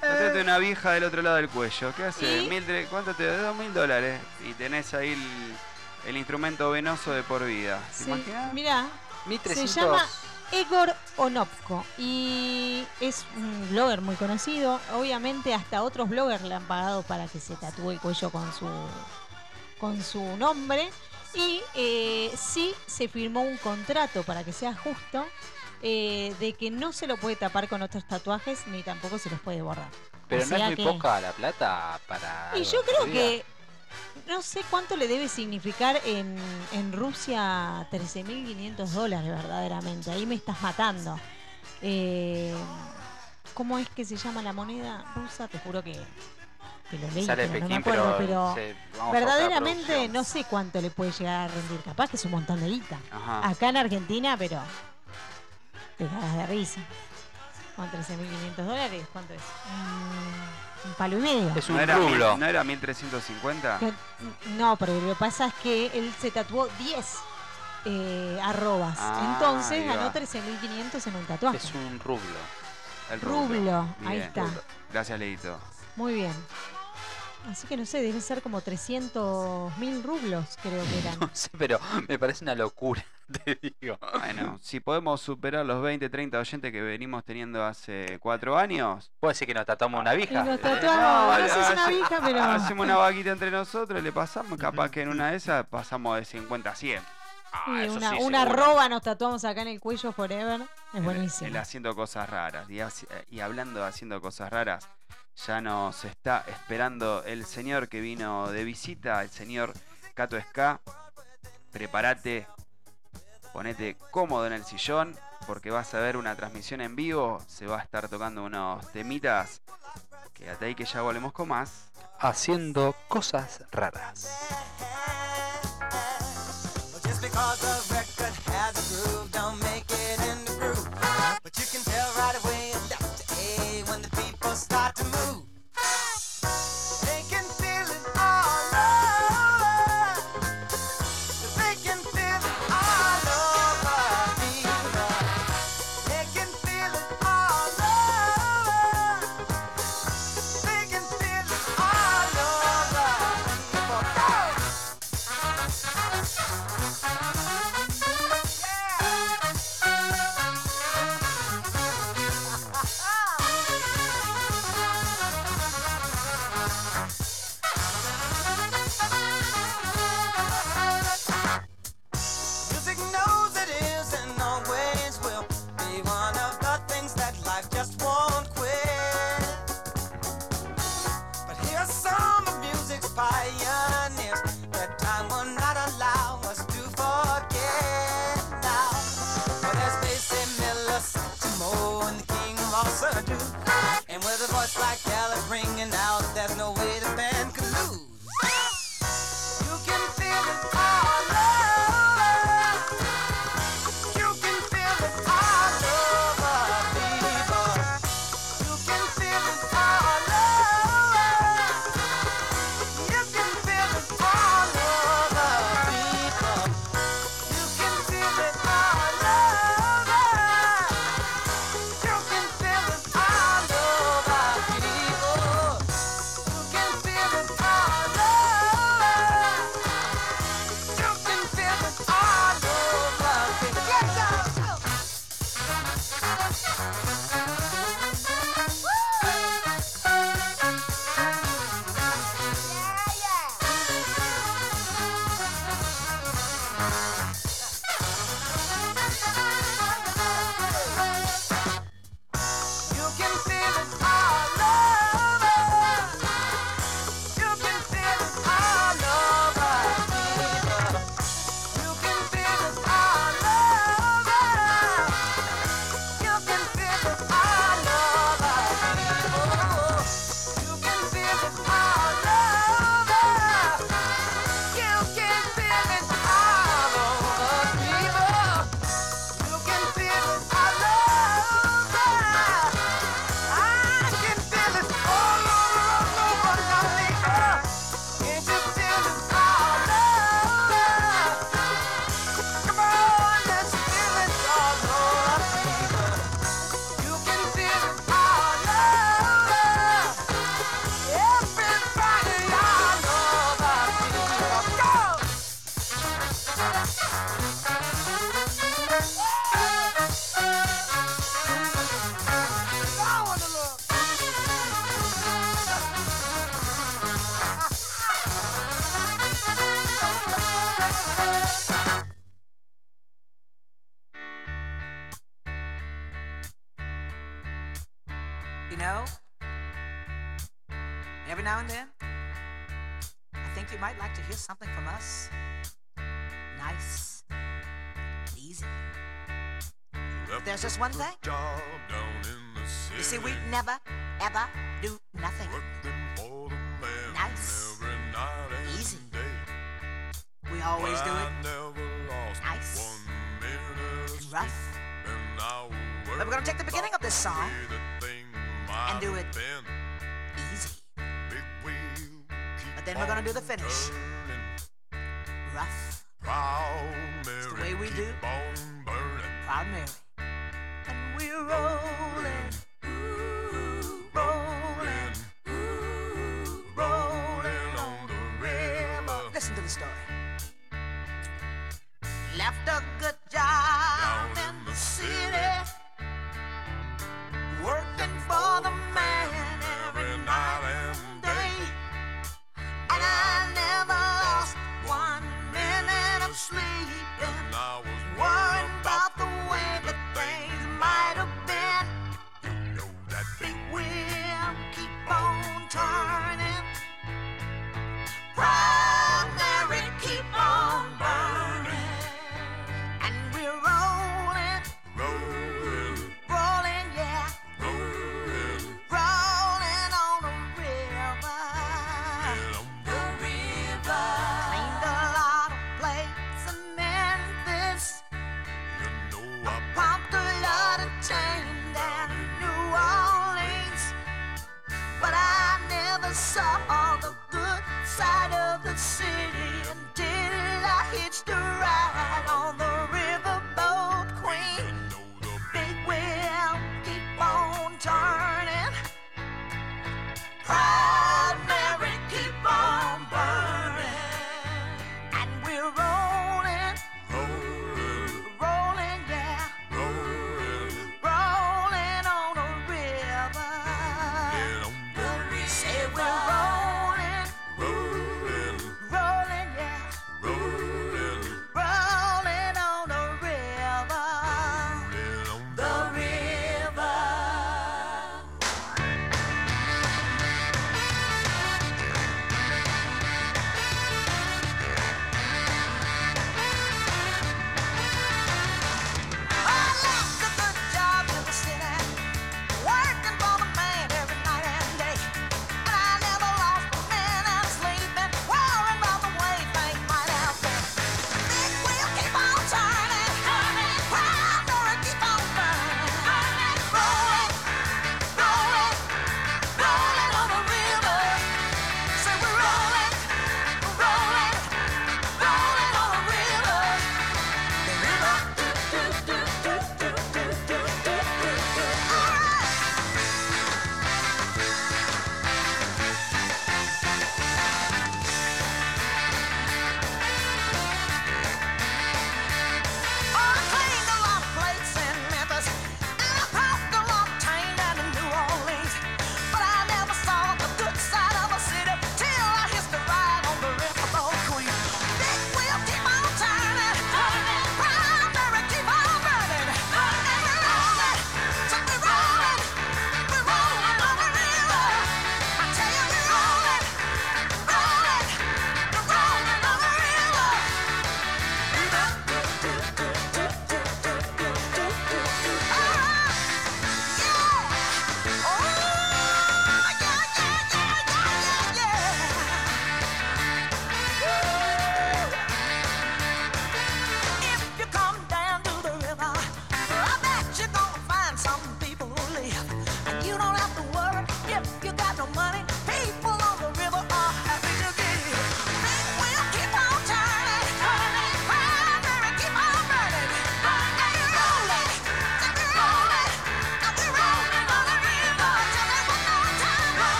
Tatuate una vija del otro lado del cuello. ¿Qué hace? ¿Y? Mil tre- ¿Cuánto te da? Dos mil dólares. Y tenés ahí el, el instrumento venoso de por vida. ¿Te Sí, imaginas? mirá, 1300. Se llama Egor Onopko y es un blogger muy conocido. Obviamente hasta otros bloggers le han pagado para que se tatúe el cuello con su con su nombre y eh, sí se firmó un contrato para que sea justo eh, de que no se lo puede tapar con otros tatuajes ni tampoco se los puede borrar. Pero O no es muy que- poca la plata para. Y yo creo que no sé cuánto le debe significar en, en Rusia 13.500 dólares verdaderamente. Ahí me estás matando. Eh, ¿Cómo es que se llama la moneda rusa? Te juro que, que lo leí, Sale pero no me acuerdo. pero, Pero, verdaderamente no sé cuánto le puede llegar a rendir. Capaz que es un montón de guita. Acá en Argentina, pero te cagas de risa. Con 13.500 dólares, ¿cuánto es? Mm, un palo y medio. Es ¿No un era, mil- rublo. ¿No era 1350? Que- No, pero lo que pasa es que él se tatuó 10 eh, arrobas. Ah, Entonces ahí ganó va. 13.500 en un tatuaje. Es un rublo. El Rublo, ahí Bien. está. Gracias, Leito. Muy bien. Así que no sé, debe ser como 300.000 rublos, creo que eran. No sé, pero me parece una locura, te digo. Bueno, si podemos superar los 20, 30 oyentes que venimos teniendo hace cuatro años, ¿Puedo decir que nos tatuamos una Y vieja? nos Eh, tatuamos, no sé si es una vieja, pero. hacemos una vaquita entre nosotros, le pasamos, capaz que en una de esas pasamos de 50 a 100. Ah, Sí, eso una, sí, una arroba nos tatuamos acá en el cuello forever. Es El- buenísimo. el haciendo cosas raras. Y, haci- y hablando de haciendo cosas raras, ya nos está esperando el señor que vino de visita, el señor Cato Ska. Prepárate, ponete cómodo en el sillón, porque vas a ver una transmisión en vivo. Se va a estar tocando unos temitas. Quédate ahí que ya volvemos con más. Haciendo cosas raras.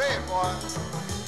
Play boy.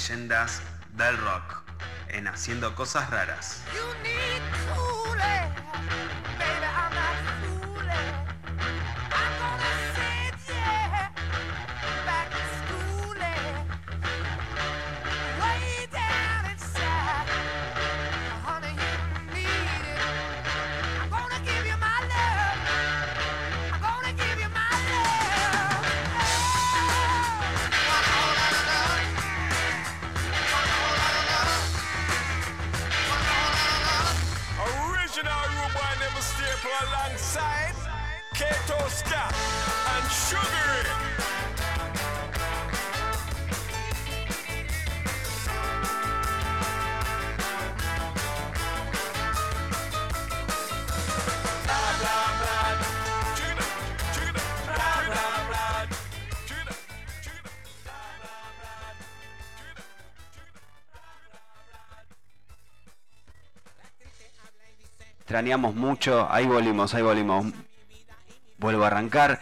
Leyendas del rock en Haciendo Cosas Raras. Extrañamos mucho, ahí volvimos, ahí volvimos. Vuelvo a arrancar.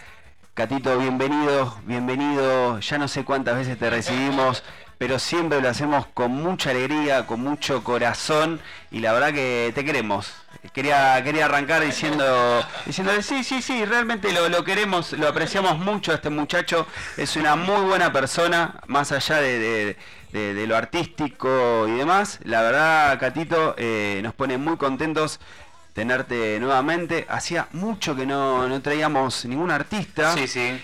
Catito, bienvenido, bienvenido. Ya no sé cuántas veces te recibimos, pero siempre lo hacemos con mucha alegría, con mucho corazón y la verdad que te queremos. Quería, quería arrancar diciendo, diciendo sí, sí, sí, realmente lo, lo queremos, lo apreciamos mucho este muchacho. Es una muy buena persona, más allá de- de lo artístico y demás. La verdad, Catito, eh, nos pone muy contentos tenerte nuevamente. Hacía mucho que no, no traíamos ningún artista. Sí, sí.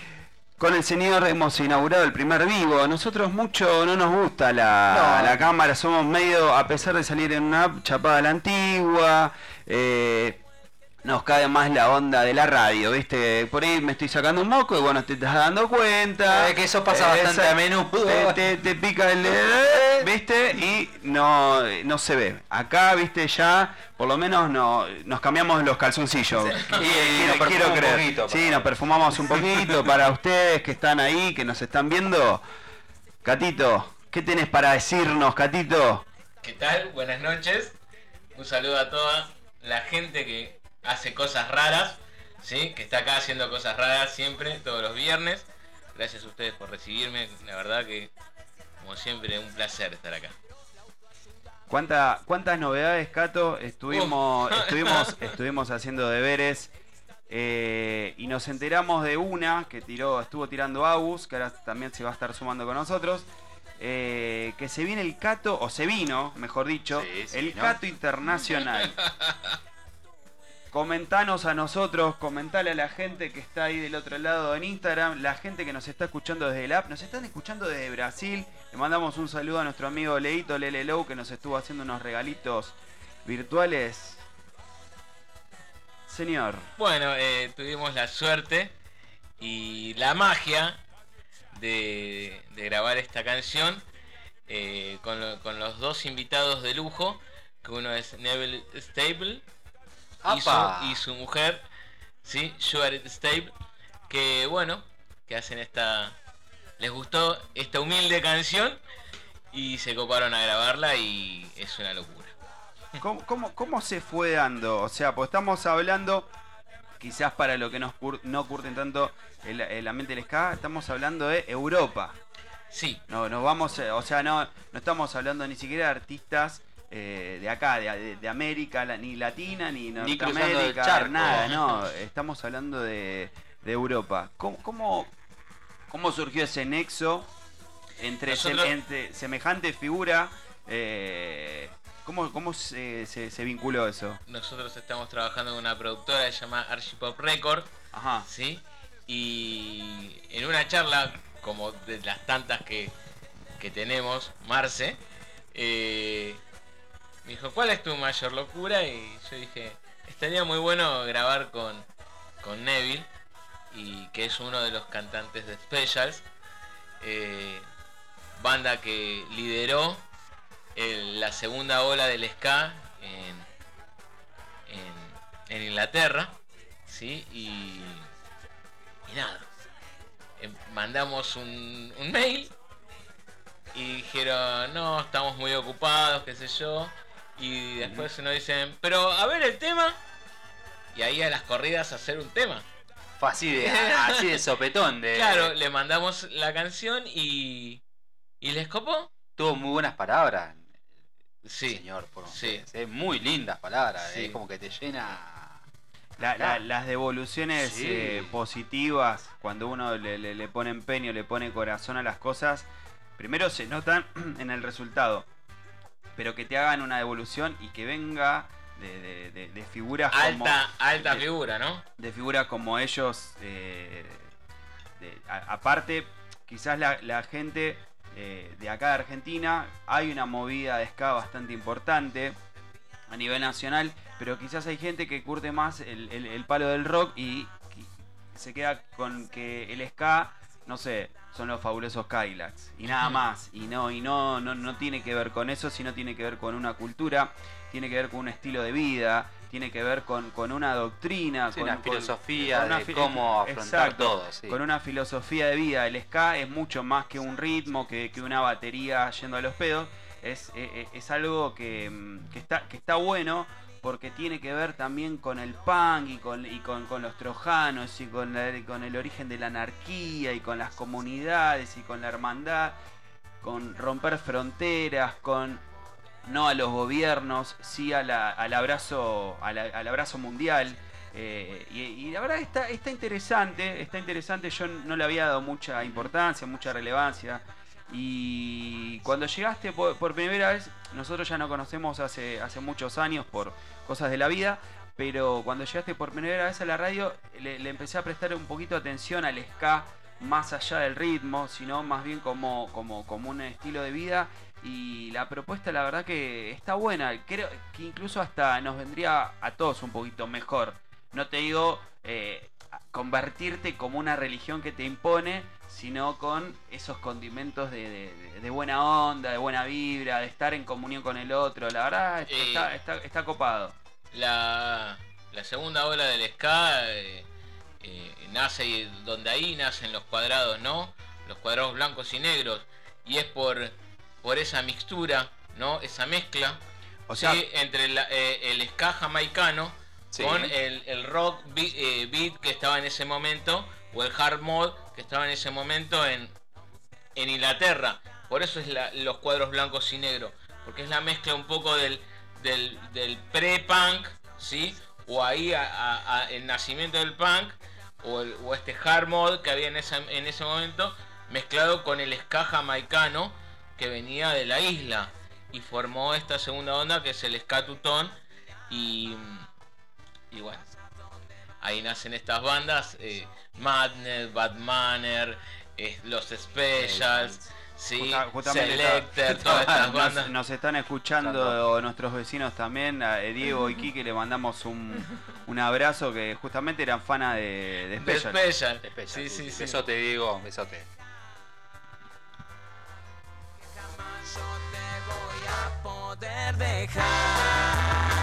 Con el señor hemos inaugurado el primer vivo. Nosotros mucho no nos gusta la, No. la cámara, somos medio, a pesar de salir en una app chapada a la antigua, eh, nos cae más la onda de la radio, ¿viste? Por ahí me estoy sacando un moco y bueno, te estás dando cuenta. Eh, que eso pasa bastante esa- a menudo. Te, te- te pica el... ¿Viste? Y no, no se ve. Acá, ¿viste? Ya, por lo menos no, nos cambiamos los calzoncillos. Sí. Y, Y nos quiero perfumamos un poquito, sí, nos perfumamos un poquito para ustedes que están ahí, que nos están viendo. Catito, ¿qué tenés para decirnos, Catito? ¿Qué tal? Buenas noches. Un saludo a toda la gente que hace cosas raras, ¿sí? Que está acá haciendo cosas raras siempre, todos los viernes. Gracias a ustedes por recibirme. La verdad que, como siempre, un placer estar acá. ¿Cuánta, ¿Cuántas novedades, Cato? Estuvimos, Uf. estuvimos, estuvimos haciendo deberes eh, y nos enteramos de una que tiró, estuvo tirando Agus, que ahora también se va a estar sumando con nosotros. eh, que se viene el Cato, o se vino, mejor dicho, Sí, sí, el ¿no? Cato Internacional. Comentanos a nosotros, comentale a la gente que está ahí del otro lado en Instagram, la gente que nos está escuchando desde el app, nos están escuchando desde Brasil. Le mandamos un saludo a nuestro amigo Leito Lele Low que nos estuvo haciendo unos regalitos virtuales. Señor, Bueno, eh, tuvimos la suerte y la magia de, de grabar esta canción eh, con, con los dos invitados de lujo, que uno es Neville Stable y su, y su mujer, ¿sí? Stable, que bueno, que hacen esta... Les gustó esta humilde canción y se coparon a grabarla y es una locura. ¿cómo, cómo, cómo se fue dando? O sea, pues estamos hablando, quizás para lo que nos cur- no curten tanto el, el ambiente del ska, estamos hablando de Europa. Sí, No, nos vamos, eh, o sea, no, no estamos hablando ni siquiera de artistas eh, de acá, de, de- de América, la- ni latina, ni Ni Norteamérica, charco. nada, no, estamos hablando de, de Europa. ¿Cómo, cómo, cómo surgió ese nexo entre, se- entre semejante figura? eh, ¿Cómo, cómo se, se- se vinculó eso? nosotros estamos trabajando con una productora que se llama Archipop Record, Ajá. ¿sí? Y en una charla, como de las tantas que, que tenemos, Marce, eh, me dijo, ¿cuál es tu mayor locura? Y yo dije, estaría muy bueno grabar con, con Neville, y que es uno de los cantantes de Specials, eh, banda que lideró la segunda ola del ska en, en, Inglaterra, ¿sí? Y, y nada, eh, mandamos un, un mail y dijeron, no, estamos muy ocupados, qué sé yo. Y después nos dicen, pero a ver el tema. Y ahí a las corridas hacer un tema. Fue así de, así de sopetón. De, Claro, le mandamos la canción y. ¿Y les copó? Tuvo muy buenas palabras. Sí. Señor, por Sí. eh, Muy lindas palabras. Sí. Es como que te llena. La- la- las devoluciones Sí. eh, positivas, cuando uno le, le- le pone empeño, le pone corazón a las cosas, primero se notan en el resultado. Pero que te hagan una devolución y que venga de, de- de- de figuras como. Alta, alta de- figura, ¿no? de figuras como ellos. eh, a- aparte, quizás la, la gente eh, de acá de Argentina, hay una movida de ska bastante importante a nivel nacional, pero quizás hay gente que curte más el, el- el palo del rock y, y se queda con que el ska, no sé, son los fabulosos Kylax y nada más. Y no, y no, no, no tiene que ver con eso, sino tiene que ver con una cultura, tiene que ver con un estilo de vida, tiene que ver con, con una doctrina, Sí, con una filosofía con una de fi- cómo afrontar Exacto, todo. sí. con una filosofía de vida. El ska es mucho más que un ritmo, que, que una batería yendo a los pedos. Es, eh, eh, es algo que, mm, que está, que está bueno porque tiene que ver también con el punk y con, los trojanos y con, el origen de la anarquía y con las comunidades y con la hermandad, con romper fronteras, con no a los gobiernos, sí a al, abrazo, al abrazo mundial. Eh, y, la verdad está, está interesante, está interesante, yo no le había dado mucha importancia, mucha relevancia. Y cuando llegaste por primera vez, nosotros ya nos conocemos hace, hace muchos años por cosas de la vida, pero cuando llegaste por primera vez a la radio, le, le empecé a prestar un poquito atención al ska, más allá del ritmo, sino más bien como, como, como un estilo de vida. Y la propuesta, la verdad que está buena. Creo que incluso hasta nos vendría a todos un poquito mejor. No te digo eh, convertirte como una religión que te impone, sino con esos condimentos de, de- de buena onda, de buena vibra, de estar en comunión con el otro. La verdad Eh, está, está, está copado. La, la segunda ola del ska eh, eh, nace y donde ahí nacen los cuadrados, ¿no? Los cuadrados blancos y negros. Y es por, por esa mixtura, ¿no? Esa mezcla O sea, ¿sí? entre la- eh, el ska jamaicano Sí. con el, el rock bi- eh, beat que estaba en ese momento o el hard mod que estaba en ese momento en, en Inglaterra. Por eso es la- los cuadros blancos y negros, porque es la mezcla un poco del, del, del pre-punk, ¿sí? O ahí a- a- el nacimiento del punk, o, el- este hard mod que había en, esa- en ese momento, mezclado con el ska jamaicano que venía de la isla. Y formó esta segunda onda que es el ska tutón. Y, y bueno, ahí nacen estas bandas, eh, Madness, Bad Manner, eh, los Specials, ¿sí? Justa- justamente Selector, está- todas estas nos, bandas. nos están escuchando nuestros vecinos también, a eh, Diego y Kike le mandamos un, un abrazo que justamente eran fanas de, de De Special. Special. Especial, Sí, sí, sí. Besote, Diego, besote. Jamás yo te voy a poder dejar.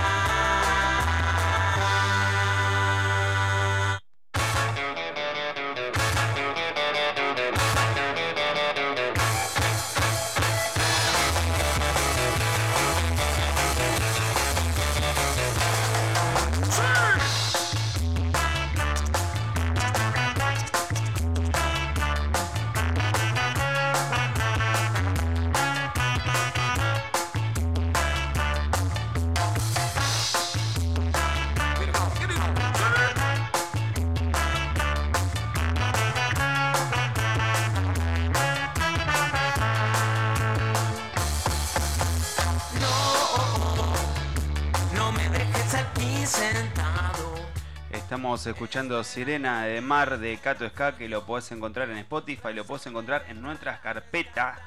Estamos escuchando Sirena de Mar de Cato Ska que lo podés encontrar en Spotify, lo podés encontrar en nuestras carpetas.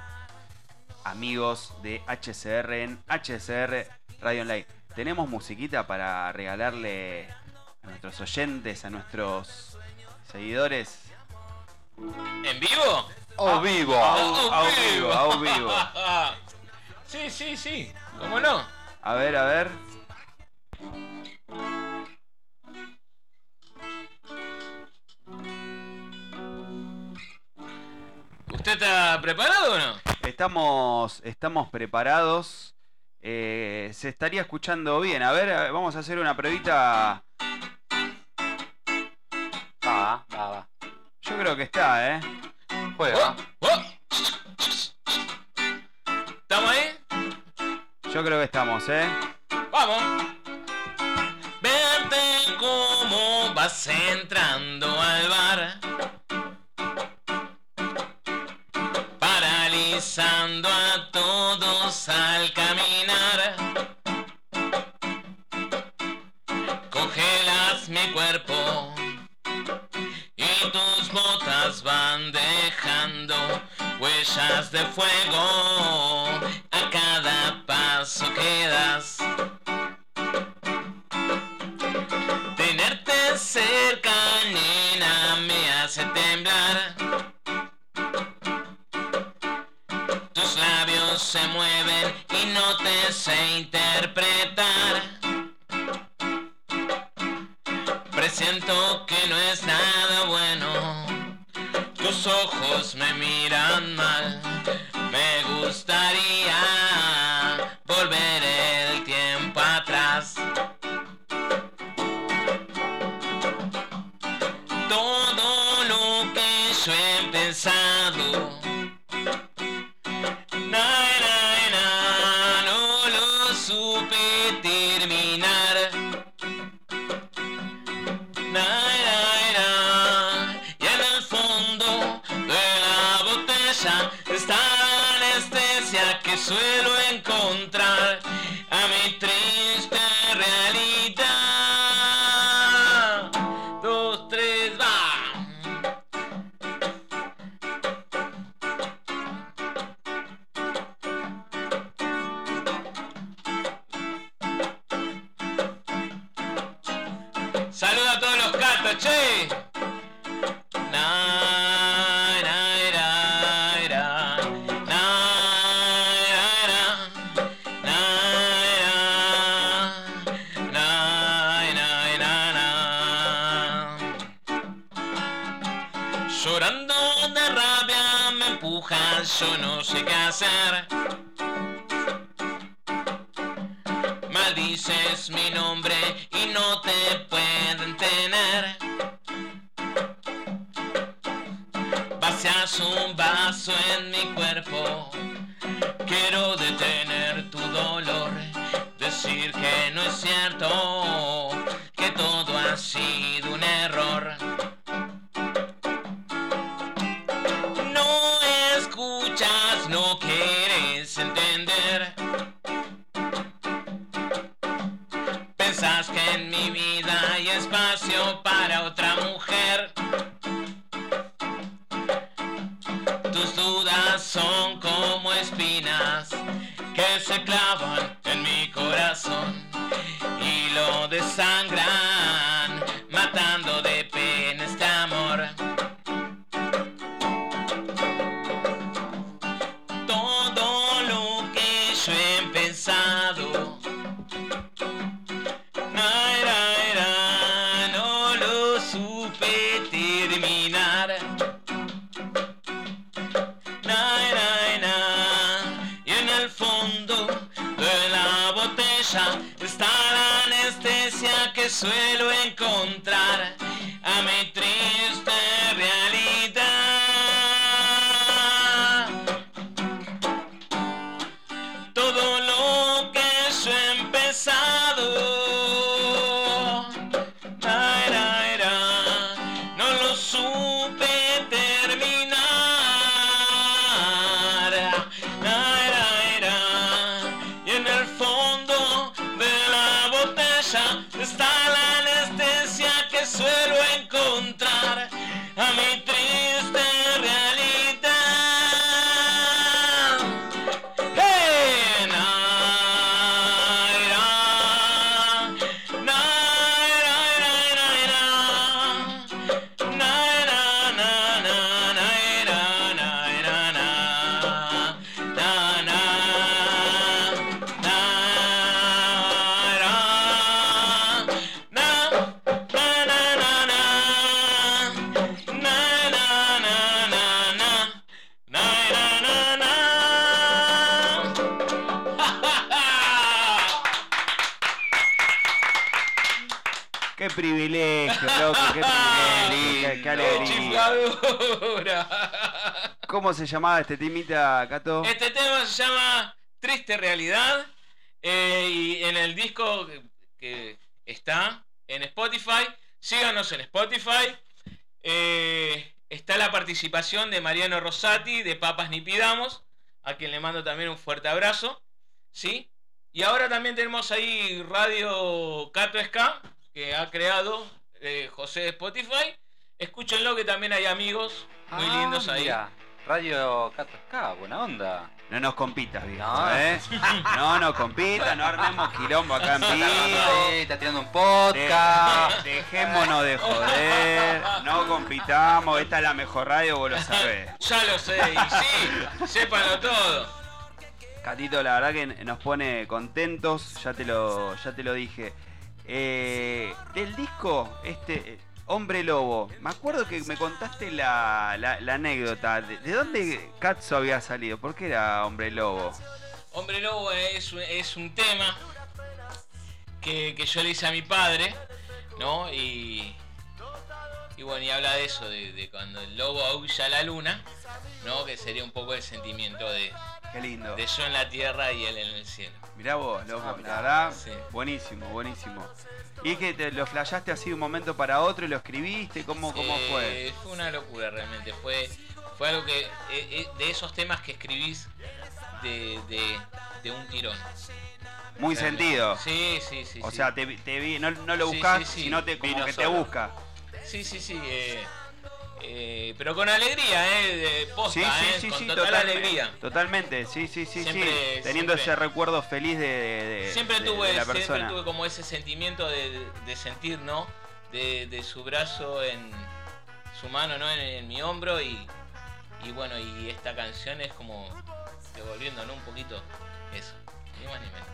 amigos de HCR en HCR Radio Online. Tenemos musiquita para regalarle a nuestros oyentes, a nuestros seguidores. ¿En vivo? ¡Oh, vivo! Au, au vivo, au vivo. sí, sí, sí. ¿Cómo no? A ver, a ver. Está preparado o no? Estamos, estamos preparados. Eh, se estaría escuchando bien. A ver, a ver, vamos a hacer una pruebita. Va, va, va. Yo creo que está, ¿eh? Juega. Oh, ¿Estamos ahí? Yo creo que estamos, ¿eh? Vamos. Vete cómo vas entrando al bar. Paralizando a todos al caminar. Congelas mi cuerpo. Y tus botas van dejando huellas de fuego está la anestesia que suelo encontrar. A mi triste ¿Cómo se llamaba este timita, Cato? Este tema se llama Triste Realidad. eh, y en el disco que, que está en Spotify, síganos en Spotify. eh, está la participación de Mariano Rosati de Papas Ni Pidamos, a quien le mando también un fuerte abrazo. ¿sí? Y ahora también tenemos ahí Radio Cato Ska, que ha creado eh, José de Spotify. Escúchenlo que también hay amigos muy Ah, lindos ahí. mira, Radio Ska, buena onda. No nos compitas, viejo, No. ¿eh? No nos compitas, no armemos quilombo acá en Sí, vivo. está tirando un podcast. De- dejémonos de joder, no compitamos, esta es la mejor radio, vos lo sabés. Ya lo sé, y sí, sépanlo todo. Catito, la verdad que nos pone contentos, ya te lo, ya te lo dije. Eh, del disco, este, Hombre Lobo, me acuerdo que me contaste la, la- anécdota. ¿De, de dónde Katzo había salido? ¿Por qué era Hombre Lobo? Hombre Lobo es, un- es un tema que, que yo le hice a mi padre, ¿no? Y, y bueno, y habla de eso, de, de cuando el lobo aúlla a la luna, ¿no? Que sería un poco el sentimiento de, Qué lindo. de yo en la tierra y él en el cielo. Mirá vos, loco, Ah, mirá. la verdad, Sí. buenísimo, buenísimo. Y es que te lo flashaste así de un momento para otro y lo escribiste, ¿cómo, cómo Eh, fue? Fue una locura realmente. Fue, fue algo que. eh, eh, de esos temas que escribís de, de, de un tirón. Muy sentido. Sí, sí, sí. O sí. sea, te, vi- te vi, no, no lo Sí, buscas, sí, sí. sino te, como Vino que te solo. busca. Sí, sí, sí. eh, eh, pero con alegría, ¿eh? De posta, Sí, sí, ¿eh? sí, con sí, total totalmente. alegría. Totalmente, sí, sí, sí, Siempre- sí. Teniendo siempre- ese recuerdo feliz de, Siempre de- tuve, de la siempre tuve como ese sentimiento de, sentir, ¿no? De, de su brazo en su mano, ¿no? En, en mi hombro y, y bueno, y esta canción es como devolviendo, ¿no? Un poquito eso, ni más ni menos.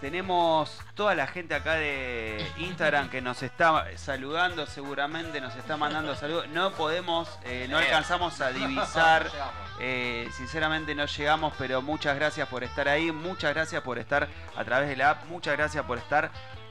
Tenemos toda la gente acá de Instagram que nos está saludando seguramente, nos está mandando saludos. No podemos, eh, no alcanzamos a divisar. Eh, sinceramente no llegamos, pero muchas gracias por estar ahí, muchas gracias por estar a través de la app, muchas gracias por estar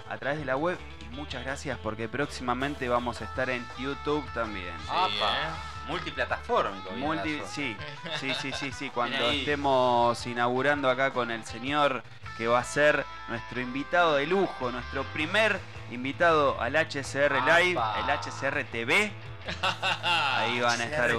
a través de la web y muchas gracias porque próximamente vamos a estar en YouTube también. Apa, ¿eh? Multiplataformico. Multi, sí, sí, sí, sí, sí, cuando estemos inaugurando acá con el señor que va a ser nuestro invitado de lujo, nuestro primer invitado al HCR Live, el HCR TV. Ahí van a estar.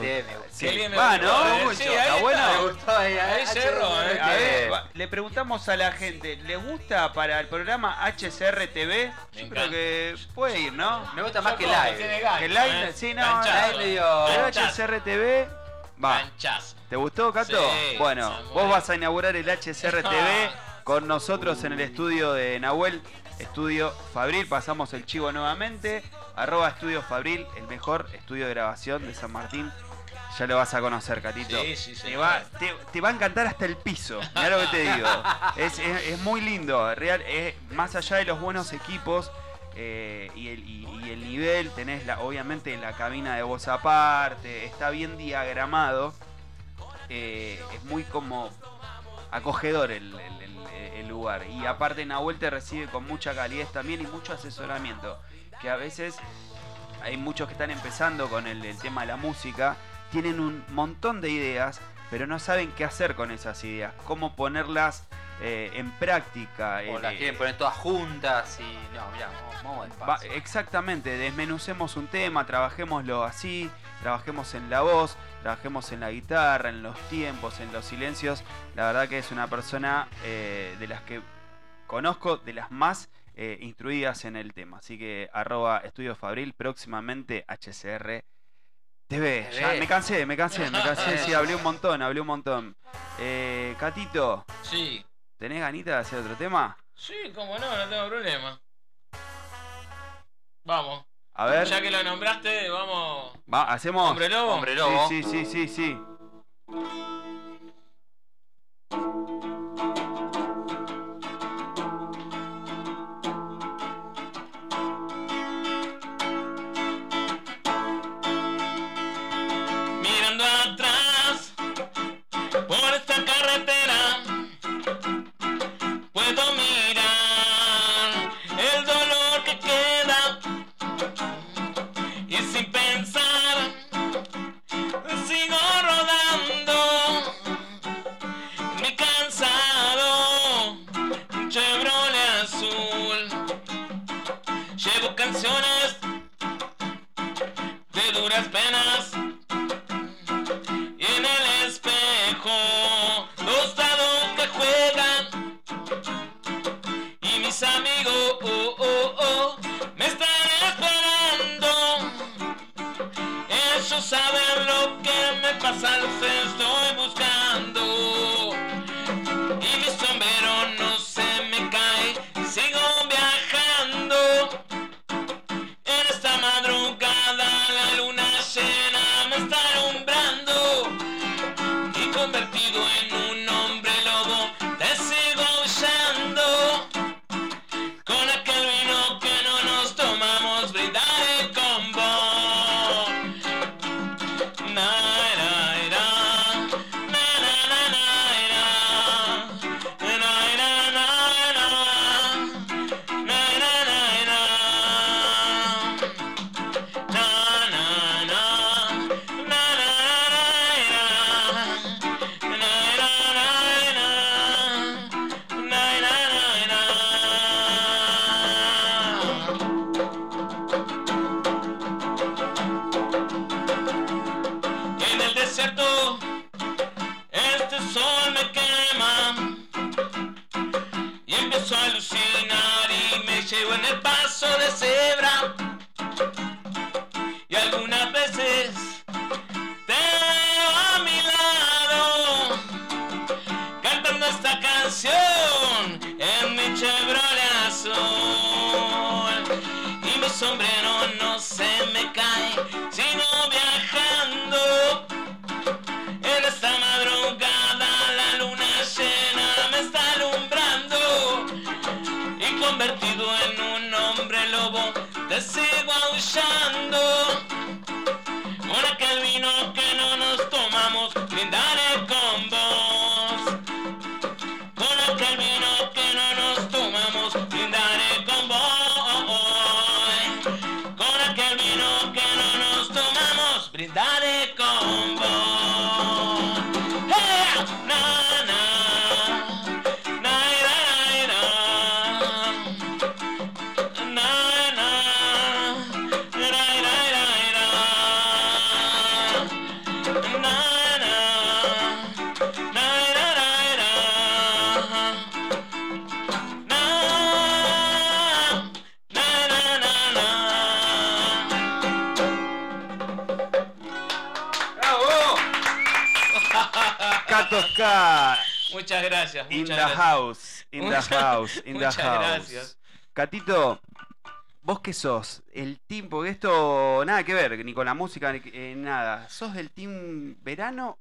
Sí. Qué bien me Va, gustó, ¿no? eh. Mucho. Sí, ahí ¿Está bueno? Me gustó ahí, Ahí cerró, eh. Va- le preguntamos a la gente, ¿les gusta para el programa HCR TV? Me Yo creo encanta. que puede ir, ¿no? Me gusta más que live. Que live, ¿eh? sí, no, live medio- Pero Ganchazo. HCR TV, va. ¿Te gustó, Cato? Sí, bueno, vos vas a inaugurar el HCR TV con nosotros en el estudio de Nahuel, Estudio Fabril. Pasamos el chivo nuevamente. Arroba Estudio Fabril, el mejor estudio de grabación de San Martín. Ya lo vas a conocer, Catito. Sí, sí, te, va, te, te va a encantar hasta el piso. Mirá lo que te digo. Es, es- es muy lindo. Real, es- más allá de los buenos equipos eh, y, el, y- y el nivel, tenés la, obviamente la cabina de voz aparte. Está bien diagramado. Eh, es muy como acogedor el, lugar. Y aparte Nahuel te recibe con mucha calidez también y mucho asesoramiento. Que a veces hay muchos que están empezando con el tema de la música, tienen un montón de ideas, pero no saben qué hacer con esas ideas, cómo ponerlas eh, en práctica. O las eh, quieren poner todas juntas y. No, mirá, vamos, vamos Va- despacio. exactamente, desmenucemos un tema, trabajémoslo así, trabajemos en la voz, trabajemos en la guitarra, en los tiempos, en los silencios. La verdad que es una persona eh, de las que conozco, de las más eh, instruidas en el tema. Así que arroba Estudio Fabril, próximamente HCR TV. Ya, me cansé, me cansé, me cansé, sí, hablé un montón, hablé un montón. Eh, Catito, Sí. ¿Tenés ganita de hacer otro tema? Sí, cómo no, no tengo problema. Vamos. A ver, Ya que lo nombraste, vamos. va, hacemos... Hombre lobo. Hombre lobo. Sí, sí, sí, sí, sí. A alucinar y me llevo en el paso de cebra. Y algunas veces te veo a mi lado cantando esta canción en mi Chevrolet azul. Y mi sombrero no se me cae sino viajando seguo usando. Muchas gracias, In muchas the gracias. house. In the house. In the muchas house. gracias. Catito, ¿vos qué sos? El team, porque esto nada que ver, ni con la música, ni eh, nada. ¿Sos del team verano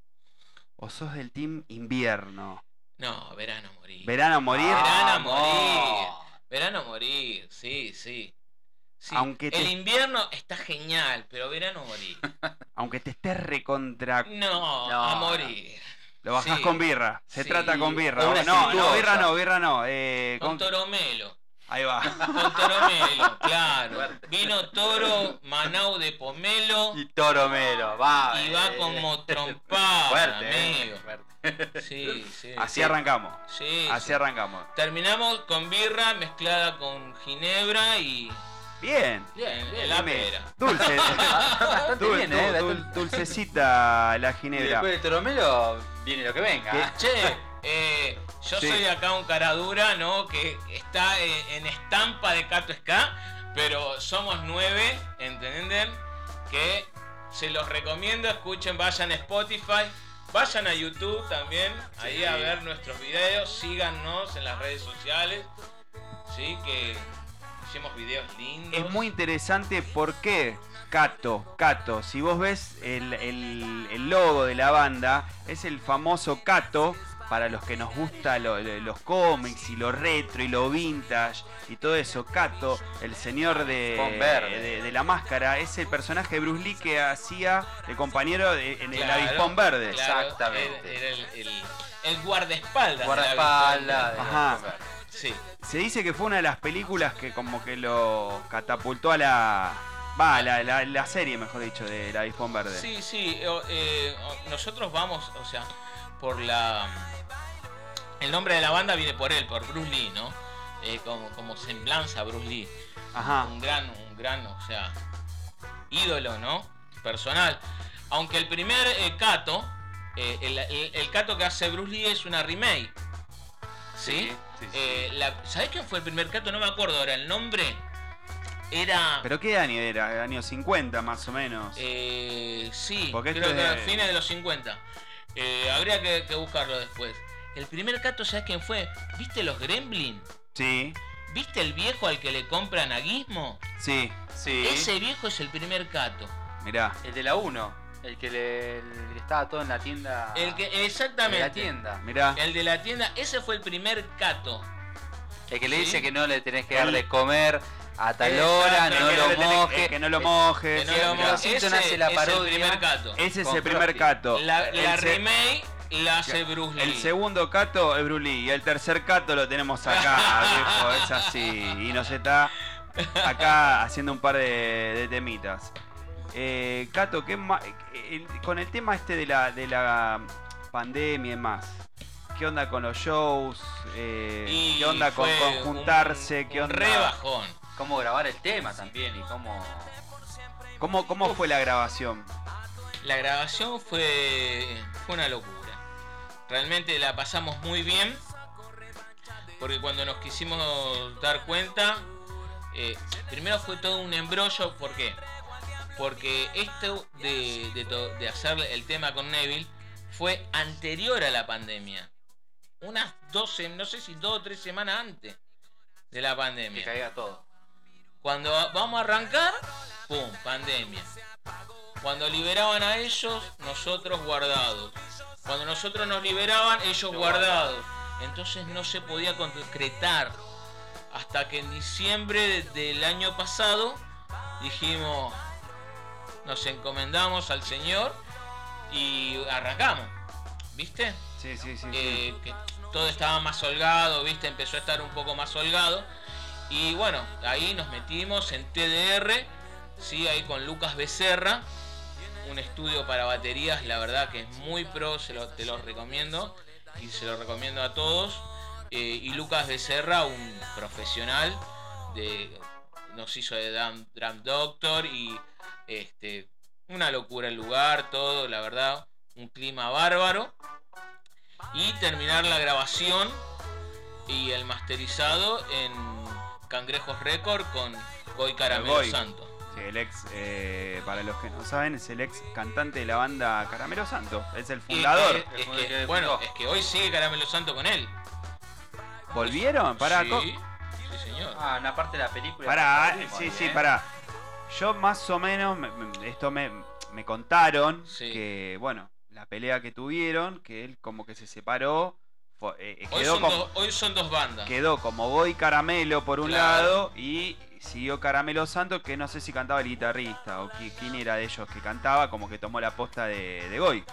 o sos del team invierno? No, verano morir. ¿Verano morir? Verano morir. Verano morir, sí, sí. Sí, Aunque te- El invierno está genial, pero verano morir. Aunque te estés recontra. No, No, a morir. Lo bajás Sí. con birra. Se Sí. trata con birra. No, no, birra no, birra no. eh, Con con- toromelo. Ahí va. Con toromelo, claro. Vino toro, Manau de pomelo Y Toro Melo, va. y va eh, como trompada, Fuerte, eh, fuerte. Sí, sí. Así sí. arrancamos. Sí, Así sí. arrancamos. Terminamos con birra mezclada con ginebra y Bien. en, bien, en la pera. Dulce. Bastante Dul- bien, dul- eh. dul- dulcecita la Y ginebra. después del Toro Melo viene lo que venga. ¿Qué? Che, eh, yo Sí. soy acá un cara dura, ¿no? Que está eh, en estampa de Cato Ska, pero somos nueve, ¿entienden? Que se los recomiendo, escuchen, vayan a Spotify, vayan a YouTube también, ahí a ver nuestros videos, síganos en las redes sociales, ¿sí? Que hacemos videos lindos. Es muy interesante porque Cato, Cato, si vos ves el, el- el logo de la banda, es el famoso Cato para los que nos gusta lo- lo- los cómics y lo retro y lo vintage y todo eso. Cato, el señor de, de- de la máscara, es el personaje de Bruce Lee que hacía de compañero de- en el avispón verde. claro, Exactamente. Era, era el, el- el guardaespaldas. Guardaespaldas. Ajá. Sí. Se dice que fue una de las películas que como que lo catapultó a la... Va, la, la- la serie, mejor dicho, de la avispón verde. Sí, sí, eh, nosotros vamos, o sea, por la... El nombre de la banda viene por él, por Bruce Lee, ¿no? Eh, como, como semblanza a Bruce Lee. Ajá. Un gran, un gran, o sea, ídolo, ¿no? Personal. Aunque el primer eh, Kato, eh, el, el- el Kato que hace Bruce Lee es una remake. ¿Sí? Sí, sí, sí. Eh, la- ¿Sabés quién fue el primer Kato? No me acuerdo ahora el nombre. Era... ¿Pero qué año era? Años 50 más o menos. Eh, sí, Porque creo que es de- fines de los 50. Eh, habría que, que buscarlo después. El primer Cato, ¿sabes quién fue? ¿Viste los Gremlin? Sí, ¿Viste el viejo al que le compran a Gizmo? sí, Sí. Ese viejo es el primer Cato. mirá. El de la 1. El que le, le estaba todo en la tienda. El que, En exactamente. la tienda. Mirá. El de la tienda, ese fue el primer cato. El que le Sí. dice que no le tenés que dar de comer a tal hora, Exacto, no que lo mojes. que no lo mojes. Que no lo mirá. mo- Simpson ese hace la es el parodia primer cato. Ese es el primer cato. La, remake la hace Bruce Lee. El segundo cato es Bruce Lee y el tercer cato lo tenemos acá, viejo, es así. Y nos está acá haciendo un par de, de temitas. Eh, Cato, ¿qué ma- el- con el tema este de la, de la pandemia y demás, ¿qué onda con los shows? Eh, Y ¿Qué onda con, fue con juntarse? un- ¿Qué un onda? re bajón. Cómo grabar el tema también y cómo. ¿Cómo, cómo fue la grabación? La grabación fue, fue una locura. Realmente la pasamos muy bien. Porque cuando nos quisimos dar cuenta, eh, primero fue todo un embrollo. ¿Por qué? Porque esto de, de de hacer el tema con Neville fue anterior a la pandemia. Unas 12, no sé si dos o tres semanas antes de la Que pandemia. caiga todo. Cuando vamos a arrancar, ¡pum! Pandemia. Cuando liberaban a ellos, nosotros guardados. Cuando nosotros nos liberaban, ellos guardados. Entonces no se podía concretar. Hasta que en diciembre de- del año pasado dijimos, nos encomendamos al Señor y arrancamos. ¿Viste? Sí, sí, sí. sí. eh, que todo estaba más holgado, ¿viste? Empezó a estar un poco más holgado. Y bueno, ahí nos metimos en TDR, sí, ahí con Lucas Becerra, un estudio para baterías, la verdad que es muy pro, se lo, te lo recomiendo y se lo recomiendo a todos. Eh, y Lucas Becerra, un profesional, de, nos hizo de Drum, Drum Doctor y este, una locura el lugar, todo, la verdad, un clima bárbaro. Y terminar la grabación y el masterizado en Cangrejos Record con Goy Caramelo Goy. Santo. Sí, el ex, eh, para los que no saben, es el ex cantante de la banda Caramelo Santo. Es el fundador. es que- es Fue el que- que bueno, es que hoy sigue Caramelo Santo con él. ¿Volvieron? Pará, sí, sí, señor. Ah, una parte de la película. Pará, Perdimos sí, sí, ¿eh? pará. Yo más o menos, me- me- esto me, me contaron Sí. que, bueno, la pelea que tuvieron, que él como que se separó, fue- eh, Hoy quedó, son, como, dos, hoy son dos bandas. quedó como Boy Caramelo por un Claro. lado y siguió Caramelo Santo, que no sé si cantaba el guitarrista o qui- quién era de ellos que cantaba, como que tomó la posta de, de Goy.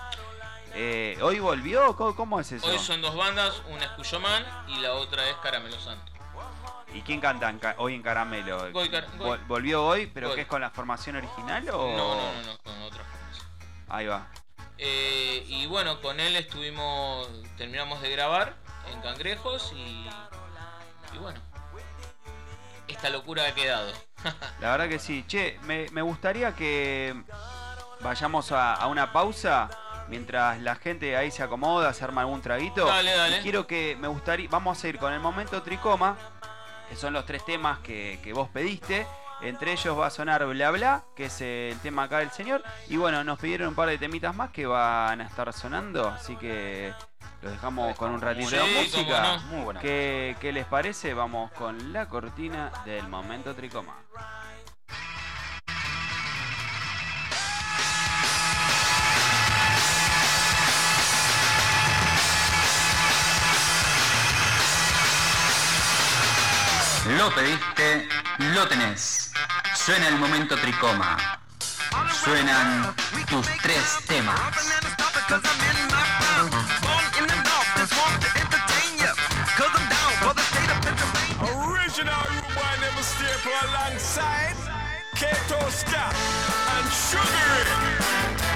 Eh, ¿Hoy volvió? ¿Cómo, cómo es eso? Hoy son dos bandas, una es Cuyoman y la otra es Caramelo Santo. ¿Y quién canta en ca- hoy en Caramelo? Goy Car- Goy. Vol- ¿Volvió hoy, pero Goy. que es con la formación original o...? No, no, no, no, con otra formación. Ahí va. Eh, y bueno, con él estuvimos, terminamos de grabar en Cangrejos y, y bueno, esta locura ha quedado. La verdad que sí. Che, me, me gustaría que vayamos a, a una pausa mientras la gente ahí se acomoda, se arma algún traguito. Dale, dale. Y quiero que me gustaría, vamos a ir con el momento tricoma, que son los tres temas que, que vos pediste. Entre ellos va a sonar Bla Bla, que es el tema acá del señor. Y bueno, nos pidieron un par de temitas más que van a estar sonando, así que los dejamos con un ratito de Sí, música. no. Muy buena. ¿Qué, qué les parece? Vamos con la cortina del momento tricoma. Lo pediste, lo tenés. Suena el momento tricoma. Suenan tus tres temas. Original never staple alongside Kato Scott and Sugar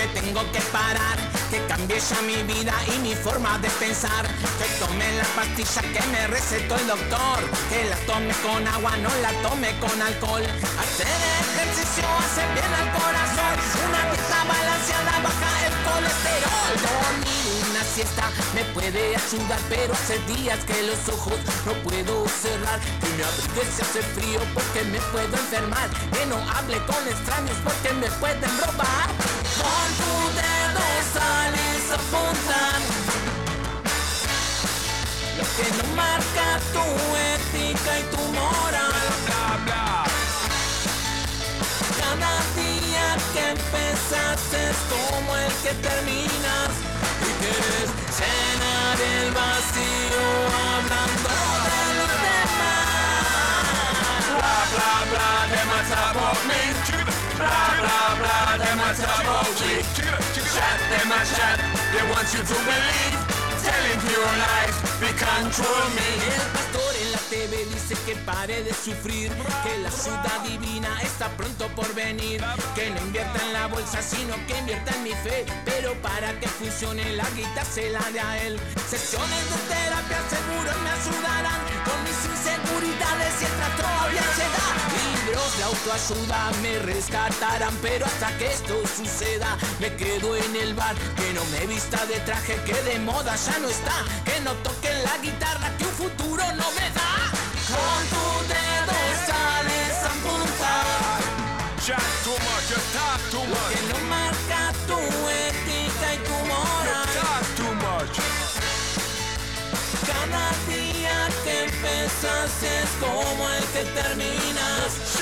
que tengo que parar, que cambie ya mi vida y mi forma de pensar, que tome la pastilla que me recetó el doctor, que la tome con agua, no la tome con alcohol. Hacer ejercicio hace bien al corazón, una dieta balanceada baja el colesterol. Dormir una siesta me puede ayudar, pero hace días que los ojos no puedo cerrar. Que me abrigue si hace frío porque me puedo enfermar. Que no hable con extraños porque me pueden robar. Con tu dedo sales a apuntar lo que no marca tu ética y tu moral. Cada día que empezas es como el que terminas y quieres llenar el vacío hablando de los demás. Bla bla bla, must about me. Bla bla bla, they must about me. Chat, they must chat, they want you to believe. Telling pure lies, they control me. El pastor en la TV dice que pare de sufrir, que la ayuda divina está pronto por venir, que no invierta en la bolsa sino que invierta en mi fe, pero para que funcione la guita se la de a él. Sesiones de terapia seguro me ayudarán con mis inseguridades y el trastorno de ansiedad. Libros de autoayuda me rescatarán, pero hasta que esto suceda me quedo en el bar, que no me vista de traje que de moda ya no está, que no toque la guitarra que un futuro no me da. Con tu dedo sales a apuntar. Chat too much, you talk too Lo much. que no marca tu ética y tu moral. Talk too much. Cada día que empiezas es como el que terminas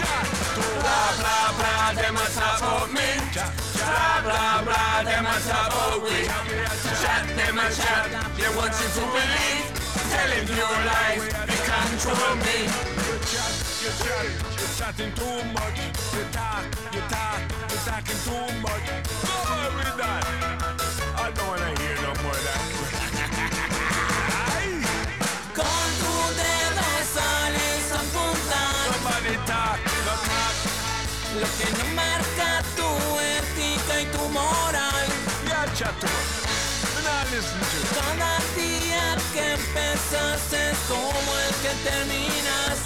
you. Chat too Blah blah blah, they must about me. Blah blah blah, they must about me. Chat, they must chat, they want you to believe. Telling you lies, they control me. You chat, you chat, you chatting too much. You talk, you talk, you talking too much. Go on with that. Que empiezas es como el que terminas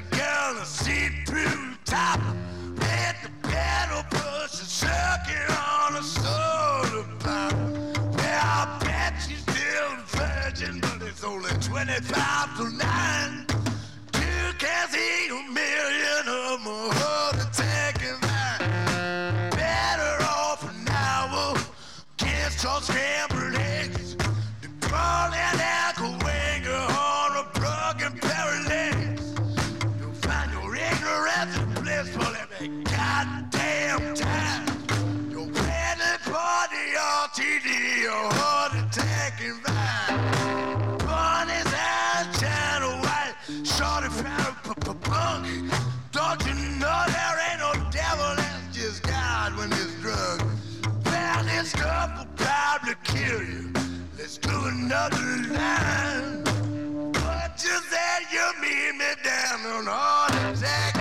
the girl a seat through top. Let the pedal push a circuit on a soda pop. Yeah, I bet she's still a virgin, but it's only 25 to 9. me down on all the jack.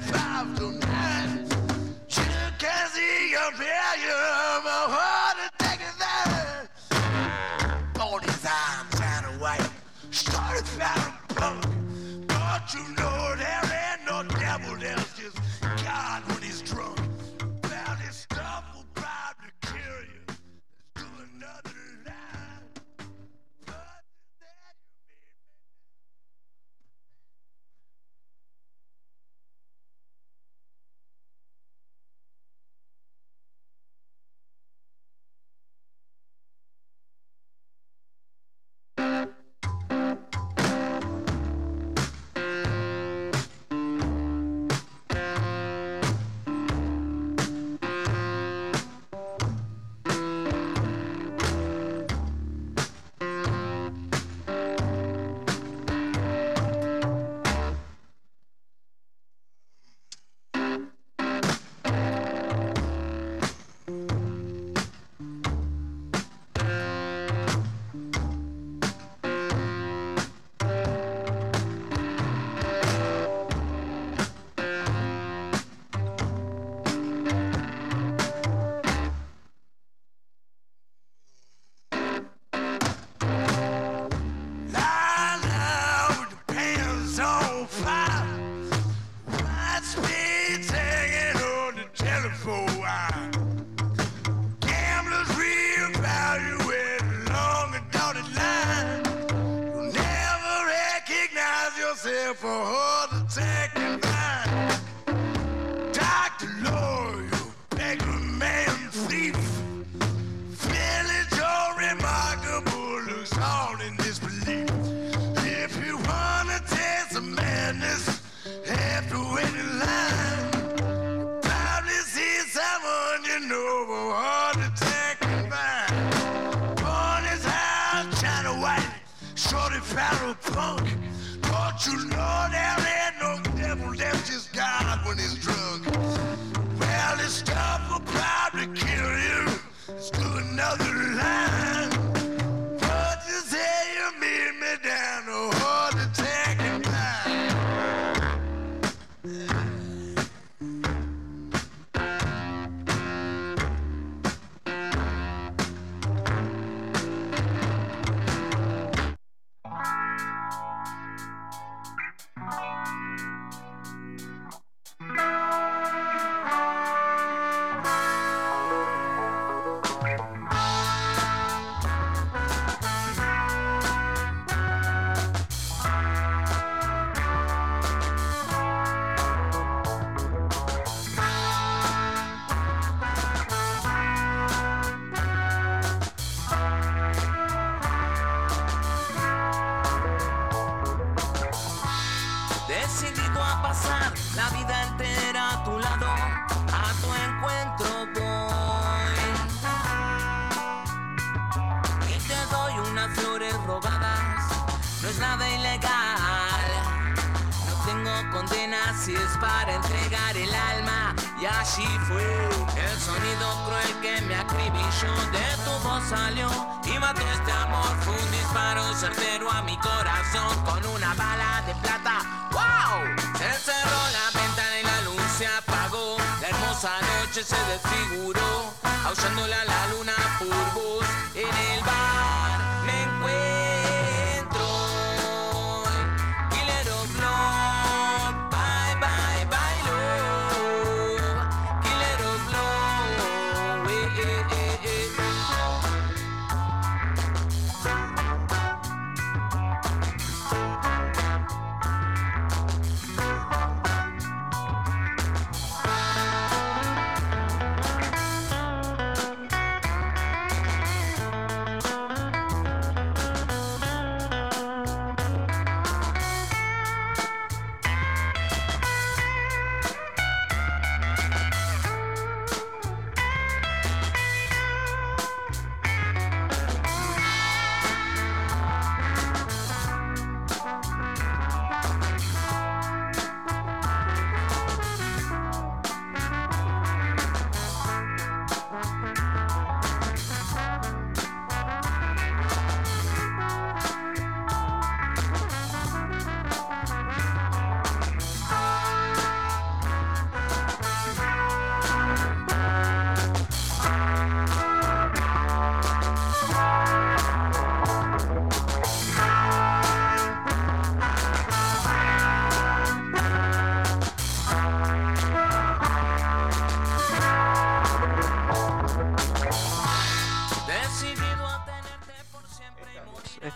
Five to 9. She can see your failure, my heart is taking that. All these arms and white, started found punk. Don't you know there ain't no devil there? Küllah!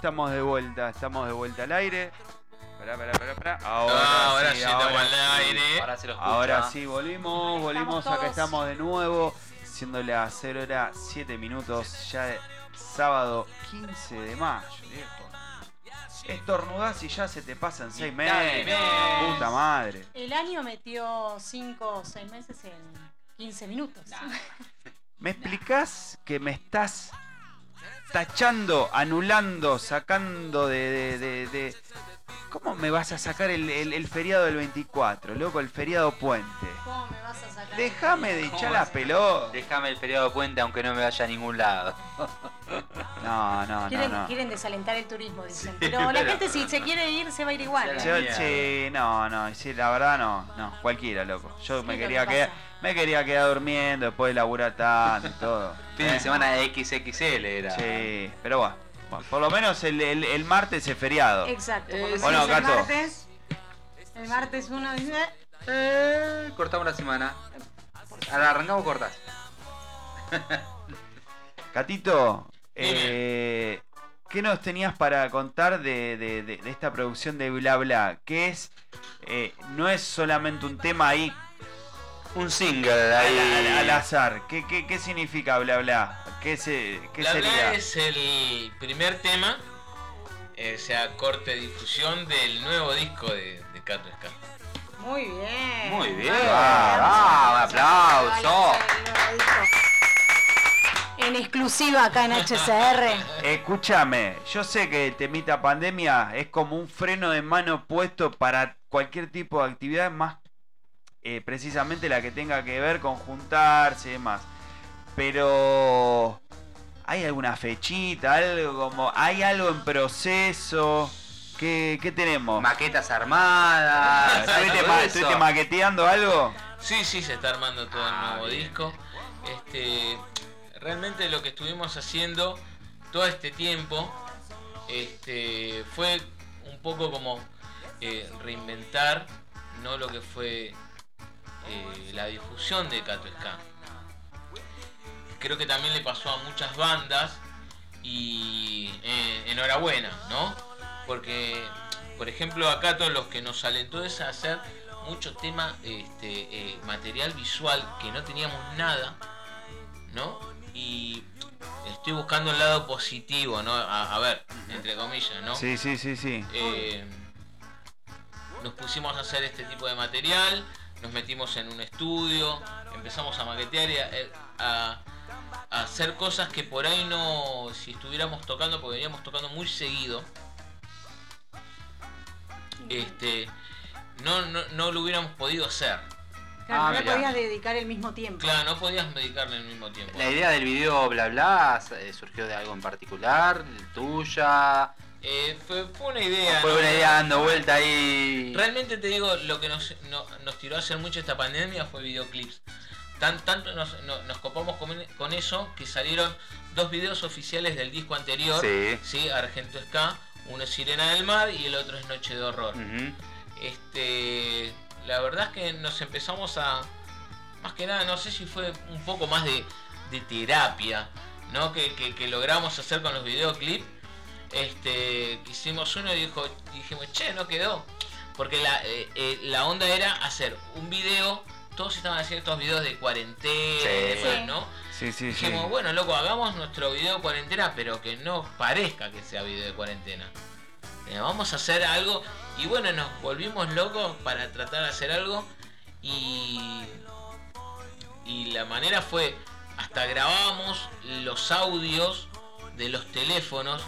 Estamos de vuelta, estamos de vuelta al aire. Pará, pará, pará, pará. Ahora, Ah, ahora sí, estamos ahora al aire. Ahora se lo. Ahora sí, volvimos, volvimos, acá todos. estamos de nuevo, siendo las 0 horas 7 minutos, ya de sábado 15 de mayo, viejo. Estornudás y ya se te pasan 6 meses. Puta madre. El año metió 5 o 6 meses en 15 minutos. ¿Me explicás que me estás tachando, anulando, sacando de, de- de- de- ¿Cómo me vas a sacar el, el- el feriado del 24, loco? El feriado puente. ¿Cómo me vas a sacar? Déjame de ¿Cómo echar la a- pelota. Déjame el feriado puente aunque no me vaya a ningún lado. No, no, no, Quieren, no. quieren desalentar el turismo, dicen. Pero la gente si se quiere ir, se va a ir igual. ¿eh? Yo, sí, no, no, sí, la verdad no, no, cualquiera, loco. Yo Sí, me quería que quedar, me quería quedar durmiendo después de laburar tanto y todo. Fin Eh, de semana de XXL era. Sí, pero bueno, bueno, por lo menos el, el- el martes es feriado. Exacto. Eh, menos Bueno, el Gato. martes. El martes uno dice. Eh, cortamos una semana. Ahora arrancamos cortas. Catito, eh, ¿qué nos tenías para contar de, de- de- de esta producción de Bla Bla? Que es, eh, no es solamente un tema ahí Un single al, ahí. al- al azar. ¿Qué, qué, qué significa Bla Bla? ¿Qué, se, qué Bla Bla sería? es el primer tema, eh, o sea, corte de difusión del nuevo disco de, de Cato. Muy bien. Muy bien. Ah, Ah, un aplauso. En exclusiva acá en HCR. Escúchame, yo sé que el temita pandemia es como un freno de mano puesto para cualquier tipo de actividad, más eh, precisamente la que tenga que ver con juntarse y demás. Pero ¿hay alguna fechita? Algo como. ¿Hay algo en proceso? ¿Qué, qué tenemos? Maquetas armadas. ¿Estuviste, ma- estuviste maqueteando algo? Sí, sí, se está armando todo el nuevo bien. disco. Este, realmente lo que estuvimos haciendo todo este tiempo este, fue un poco como eh, reinventar no lo que fue eh, la difusión de Cato Ska. Creo que también le pasó a muchas bandas y eh, enhorabuena, ¿no? Porque, por ejemplo, a Cato los que nos alentó es a hacer mucho tema, este, material visual que no teníamos nada, ¿no? Y estoy buscando el lado positivo, ¿no? A, a ver, entre comillas, ¿no? Sí, sí, sí, sí. Eh, nos pusimos a hacer este tipo de material, nos metimos en un estudio, empezamos a maquetear y a, eh, a- a hacer cosas que por ahí no, si estuviéramos tocando, porque veníamos tocando muy seguido, este, no, no, no lo hubiéramos podido hacer. Claro, Ah, no le podías dedicar el mismo tiempo. Claro, no podías dedicarle al mismo tiempo. La idea del video bla bla eh, surgió de algo en particular, tuya. Eh, fue, fue una idea. Fue ¿no? una idea dando vuelta ahí. Realmente te digo, lo que nos, no- nos tiró a hacer mucho esta pandemia fue videoclips. Tan, tanto nos, no- nos copamos con, con eso que salieron dos videos oficiales del disco anterior. Sí. Argento Ska. Uno es Sirena del Mar y el otro es Noche de Horror. Este, la verdad es que nos empezamos a, más que nada, no sé si fue un poco más de, de terapia, ¿no? Que, que- que logramos hacer con los videoclips. Este, que hicimos uno y dijo, dijimos, che, no quedó. Porque la, eh, eh, la onda era hacer un video, todos estaban haciendo estos videos de cuarentena y demás. ¿no? Sí, sí, sí. Dijimos, bueno, loco, hagamos nuestro video de cuarentena, pero que no parezca que sea video de cuarentena. Eh, vamos a hacer algo. Y bueno, nos volvimos locos para tratar de hacer algo. Y. Y la manera fue. Hasta grabábamos los audios de los teléfonos.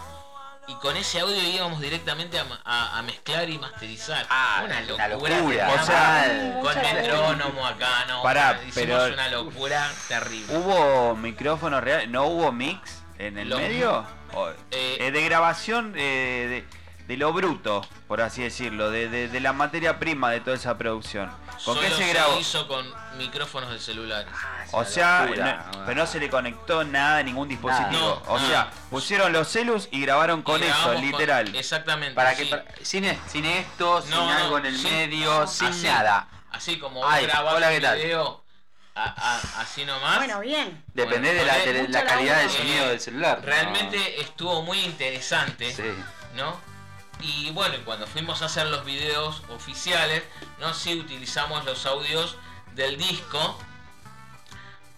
Y con ese audio íbamos directamente a, a- a mezclar y masterizar. Ah, una una locura. o sea, con metrónomo acá, no. Pará, hicimos pero- una locura terrible. ¿Hubo micrófono real? ¿No hubo mix en el medio? O- Eh, eh, de grabación eh, de, de lo bruto, por así decirlo, de, de- de la materia prima de toda esa producción. ¿Con Solo qué se grabó? hizo con micrófonos de celulares. O sea, no- pero no se le conectó nada a ningún dispositivo. No, o nada. sea, pusieron los celus y grabaron con Y eso, con- literal. exactamente. Para sí. que para- sin, e- sin esto, sin algo en el sin- medio, sin así, nada. Así como Ay, vos grabás hola, un ¿qué tal? video a- a- así nomás. Bueno, bien. Depende de la, de la- la calidad del sonido del celular. Realmente estuvo muy interesante, Sí. ¿no? Y bueno, cuando fuimos a hacer los videos oficiales, no sí utilizamos los audios del disco,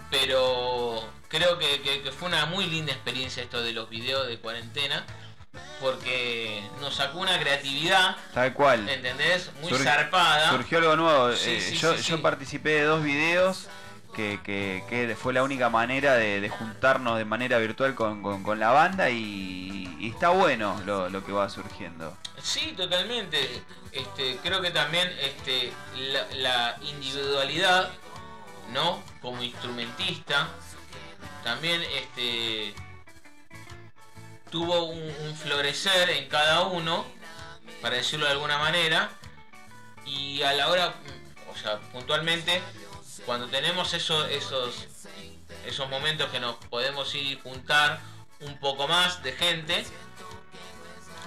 pero creo que, que- que fue una muy linda experiencia esto de los videos de cuarentena, porque nos sacó una creatividad, Tal cual. ¿entendés? Muy Sur- zarpada. Surgió algo nuevo. Sí, Eh, sí, yo, yo participé de dos videos que, que- fue la única manera de, juntarnos de manera virtual con, la banda y, está bueno lo, que va surgiendo. Sí, totalmente. Este, creo que también este, la, individualidad, ¿no? Como instrumentista, también este, tuvo un, un florecer en cada uno, para decirlo de alguna manera, y a la hora, o sea, puntualmente, cuando tenemos eso- esos, esos momentos que nos podemos ir juntar un poco más de gente,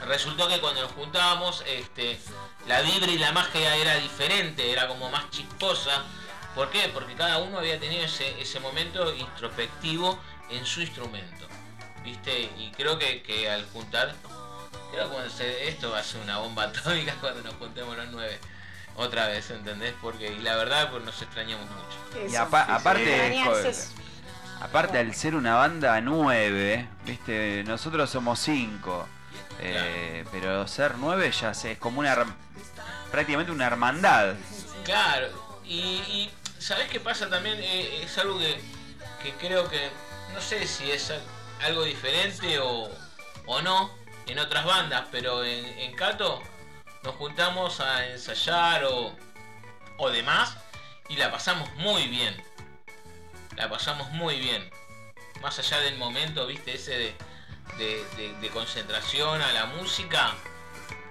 resultó que cuando nos juntábamos, este, la vibra y la magia era diferente, era como más chisposa. ¿Por qué? Porque cada uno había tenido ese, ese momento introspectivo en su instrumento. ¿viste? Y creo que, que al juntar, creo que cuando se- esto va a ser una bomba atómica cuando nos juntemos los nueve. Otra vez, ¿entendés? Porque, y la verdad, pues nos extrañamos mucho. Y apa- aparte, co- aparte al ser una banda nueve, viste, nosotros somos cinco. eh, pero ser nueve ya se- es como una prácticamente una hermandad. Claro, y, y ¿sabés qué pasa también? Eh, es algo que, que creo que, no sé si es al- algo diferente o, o no en otras bandas, pero en, en Cato nos juntamos a ensayar o, o demás y la pasamos muy bien. La pasamos muy bien. Más allá del momento, viste, ese de, concentración a la música,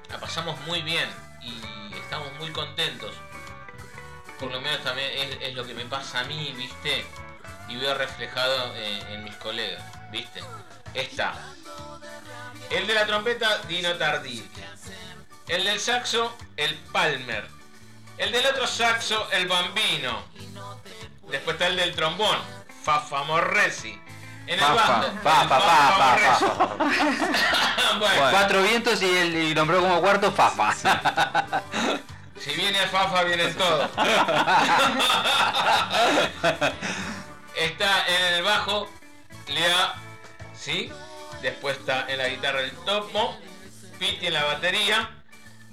la pasamos muy bien y estamos muy contentos. Por lo menos también es, lo que me pasa a mí, viste, y veo reflejado en, mis colegas, viste. Está. El de la trompeta, Dino Tardí. El del saxo, el Palmer. El del otro saxo, el Bambino. Después está el del trombón, Fafa Morresi. En el. Bueno. Cuatro vientos y, el, y nombró como cuarto Fafa. Si viene Fafa, vienen todos. está en el bajo Lea, ¿sí? Después está en la guitarra el Topo, Piti en la batería,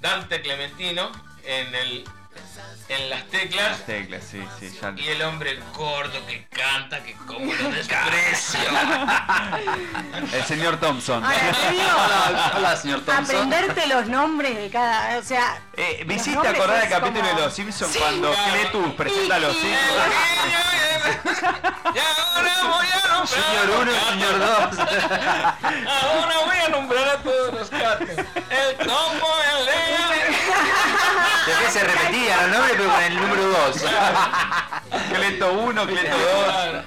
Dante Clementino en el en las teclas Las teclas, sí, sí, ya. y el hombre gordo que canta que como lo desprecio. El señor Thompson. Ahora, Hola, hola, señor Thompson. aprenderte los nombres de cada, o sea, Eh, ¿Me hiciste acordar es el capítulo como- de Los Simpsons Sí. cuando Claro. Cletus presenta a los hijos? Y ahora voy a nombrar Señor a uno, los señor gatos. dos. Ahora voy a nombrar a todos los gatos. El topo, el león. Después se repetían los nombres, pero con el número 2. Cleto 1, Cleto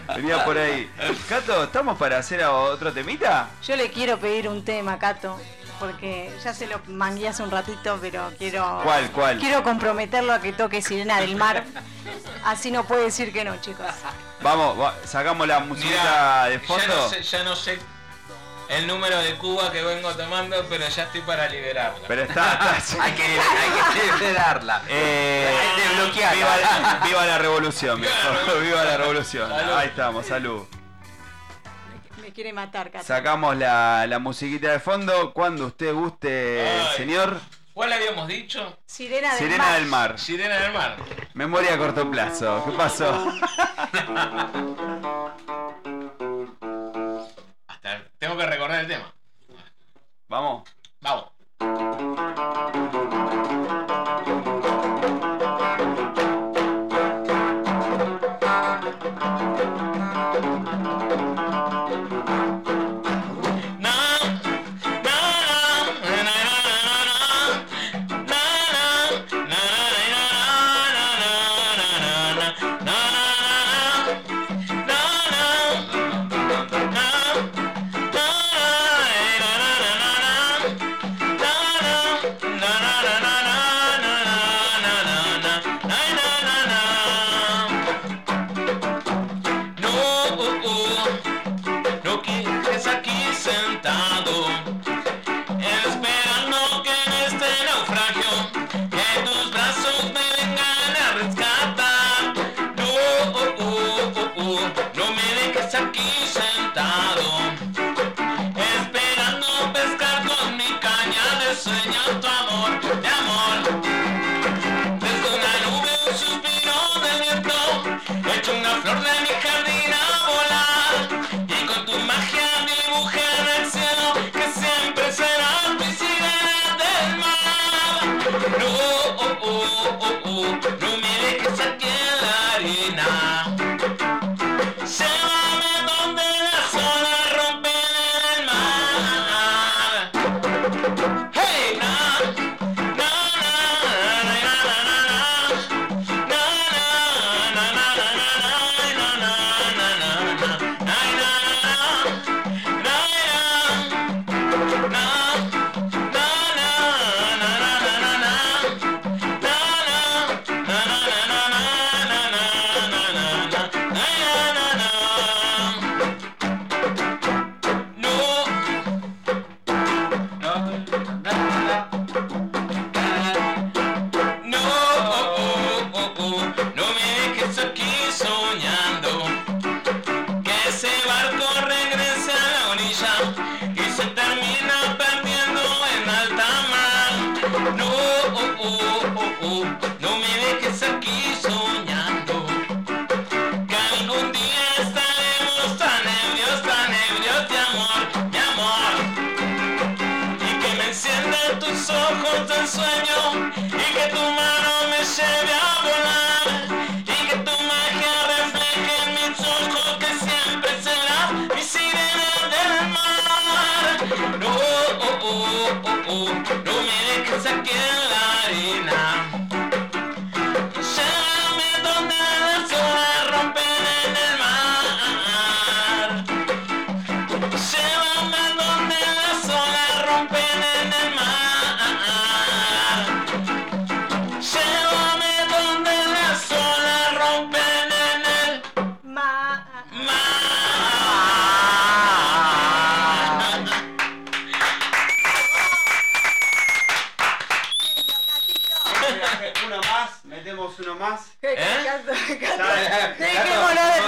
2. Venía por ahí. Cato, ¿estamos para hacer otro temita? yo le quiero pedir un tema, Cato, porque ya se lo mangué hace un ratito, pero quiero ¿Cuál, cuál? quiero comprometerlo a que toque Sirena del Mar. Así no puede decir que no, chicos. Vamos, va- sacamos la musiquita Mirá, de Ya no, fondo. sé, ya no sé el número de Cuba que vengo tomando, pero ya estoy para liberarla. Pero está, está- Hay que, hay que liberarla. Eh, Hay que desbloquearla. viva, la- viva la revolución, viejo. Viva la revolución. Salud. Ahí estamos, salud. Me quiere matar, Cato. Sacamos la, la musiquita de fondo. Cuando usted guste, Ay. señor. ¿Cuál habíamos dicho? Sirena del Sirena Mar. del Mar. Sirena del Mar. Memoria a corto plazo. ¿Qué pasó? Tengo que recordar el tema. Vamos. Vamos.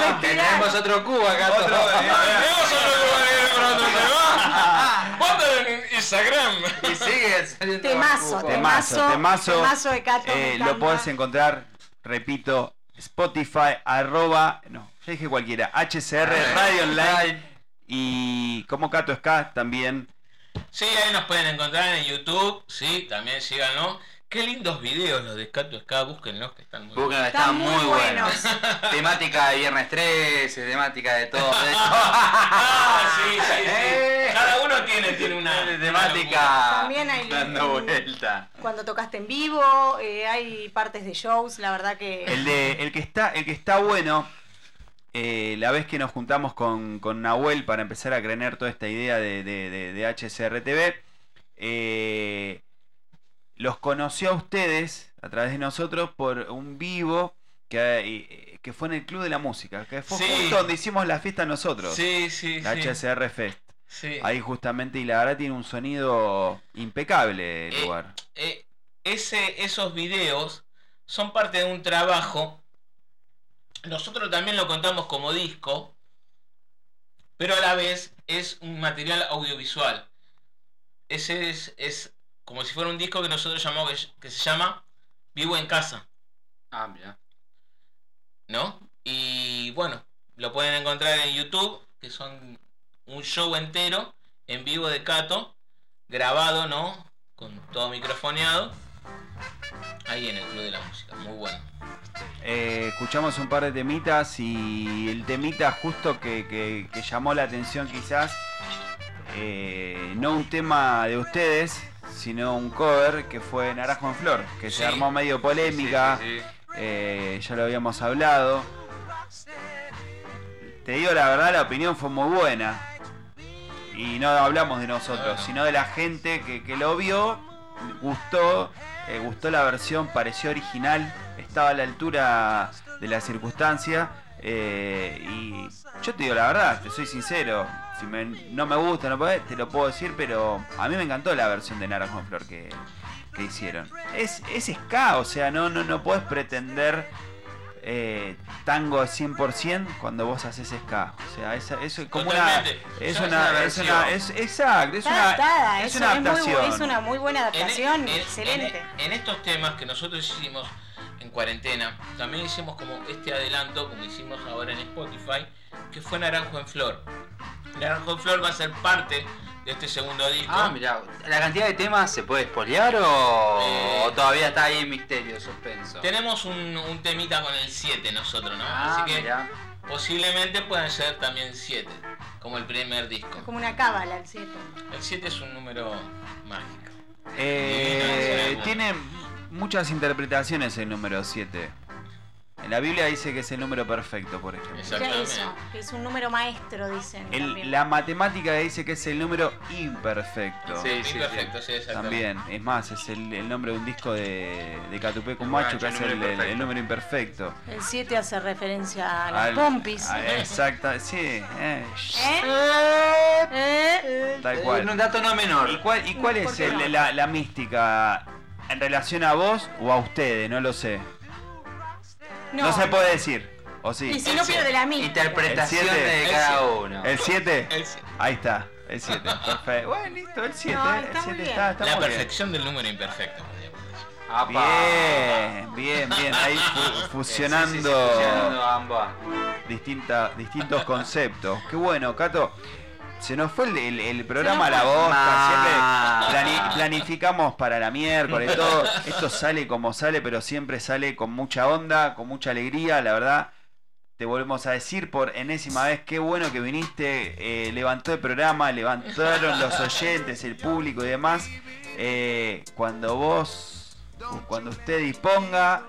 Respirar. Tenemos otro cubo acá. Otro, eh, Tenemos otro lugar para otro tema. Póntalo en Instagram. Y sigue Temazo. Temazo, temazo. Temazo de Cato, Eh, lo podés encontrar, repito, Spotify, arroba, no, ya dije cualquiera, HCR Radio Online y como Cato Ska también. Sí, ahí nos pueden encontrar en YouTube. Sí, también síganlo. Qué lindos videos los de Cato Ska. Búsquenlos que están muy Busquen, buenos. están muy buenos. temática de Viernes 13, temática de todo. de todo. Ah, sí, sí, sí. Eh. Cada uno tiene, tiene una temática También hay- dando vuelta. Cuando tocaste en vivo, eh, hay partes de shows, la verdad que... El, de, el, que, está, el que está bueno, eh, la vez que nos juntamos con, con Nahuel para empezar a creer toda esta idea de, de, de- de HCRTV, eh, los conoció a ustedes a través de nosotros por un vivo que, eh, que fue en el Club de la Música, que fue Sí. justo donde hicimos la fiesta nosotros. Sí, sí, La sí. HCR Fest. Sí. Ahí justamente, y la verdad tiene un sonido impecable el Eh, lugar. Eh, ese, esos videos son parte de un trabajo. Nosotros también lo contamos como disco, pero a la vez es un material audiovisual. Ese es, es como si fuera un disco que nosotros llamamos que, que se llama Vivo en Casa, Ah, mira. ¿no? Y bueno, lo pueden encontrar en YouTube, que son un show entero en vivo de Cato, grabado, ¿no? Con todo microfoneado. Ahí en el Club de la Música, muy bueno. Eh, escuchamos un par de temitas y el temita justo que, que- que llamó la atención quizás, eh, no un tema de ustedes, sino un cover que fue Naranjo en Flor, que Sí. se armó medio polémica, Sí, sí, sí. eh, ya lo habíamos hablado. Te digo la verdad, la opinión fue muy buena. Y no hablamos de nosotros, No, no. sino de la gente que, que lo vio, gustó, eh, gustó la versión, pareció original, estaba a la altura de la circunstancia. eh, y yo te digo la verdad, te soy sincero, si me- no me gusta, no puede- te lo puedo decir, pero a mí me encantó la versión de Naranjo en Flor que, que hicieron. Es, es ska, o sea, no, no, no puedes pretender eh, tango 100% cuando vos haces ska. O sea, es, es como una. Totalmente. Es una. una Es una es, exacto, es Está una, adaptada, es una es, muy, adaptación. es una muy buena adaptación, En- en- excelente. En, en estos temas que nosotros hicimos en cuarentena, también hicimos como este adelanto, como hicimos ahora en Spotify, que fue Naranjo en Flor. Naranjo en Flor va a ser parte de este segundo disco. Ah, mira, ¿la cantidad de temas se puede spoilear o, Eh, o todavía está ahí en misterio, suspenso? Tenemos un, un temita con el 7 nosotros, ¿no? Ah, Así que mirá. posiblemente puedan ser también 7, como el primer disco. Es como una cábala el 7. El 7 es un número mágico. Eh, tiene muchas interpretaciones el número 7. En la Biblia dice que es el número perfecto, por ejemplo. Mira eso, que es un número maestro, dicen. El- la matemática dice que es el número imperfecto. Sí, sí, Imperfecto, sí, exactamente. También, es más, es el, el nombre de un disco de, de Catupecu Macho, que el es el, el- imperfecto. el número imperfecto. El 7 hace referencia a las Al- pompis. a- exacta, sí, eh, ¿Eh? ¿Eh? tal cual. un dato no menor. ¿Y cuál, y cuál ¿Por es qué el- no? la, la mística en relación a vos o a ustedes? No lo sé. No, No. se puede decir. ¿O sí? Y si no pierde la mística. Interpretación siete. de cada uno. ¿El 7? El siete. Ahí está, el 7. Perfecto. Bueno, listo, el 7. No, el está muy 7 bien. está, está La muy bien. perfección del número imperfecto. Bien, Bien, bien, ahí fu- fusionando, Sí, sí, sí, fusionando ambas. distinta- distintos conceptos. Qué bueno, Cato. Se nos fue el, el- el programa a la bosta, Nah. siempre plani- planificamos para la miércoles, todo. Esto sale como sale, pero siempre sale con mucha onda, con mucha alegría, la verdad. Te volvemos a decir por enésima vez, qué bueno que viniste, eh, levantó el programa, levantaron los oyentes, el público y demás. Eh, cuando vos, cuando usted disponga,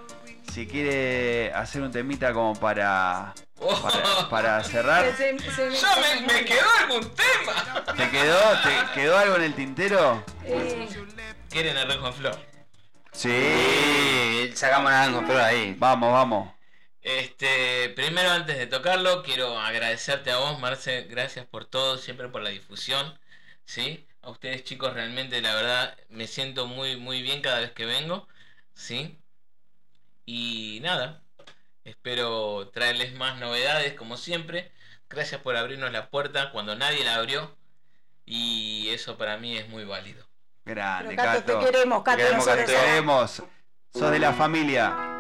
si quiere hacer un temita como para, para, para cerrar. Yo me, me quedó algún tema. ¿Te quedó, ¿Te quedó algo en el tintero? ¿Quieren arroz con flor? Sí. Sacamos nada con flor ahí. Vamos, vamos. Este, primero antes de tocarlo, quiero agradecerte a vos, Marce, gracias por todo, siempre por la difusión, ¿sí? A ustedes chicos, realmente la verdad me siento muy muy bien cada vez que vengo, ¿sí? Y nada, espero traerles más novedades como siempre. Gracias por abrirnos la puerta cuando nadie la abrió y eso para mí es muy válido. Grande, Pero, Cato, Cato. te queremos, Cato, Te queremos, nosotros Cato. Te queremos. Sos de la familia.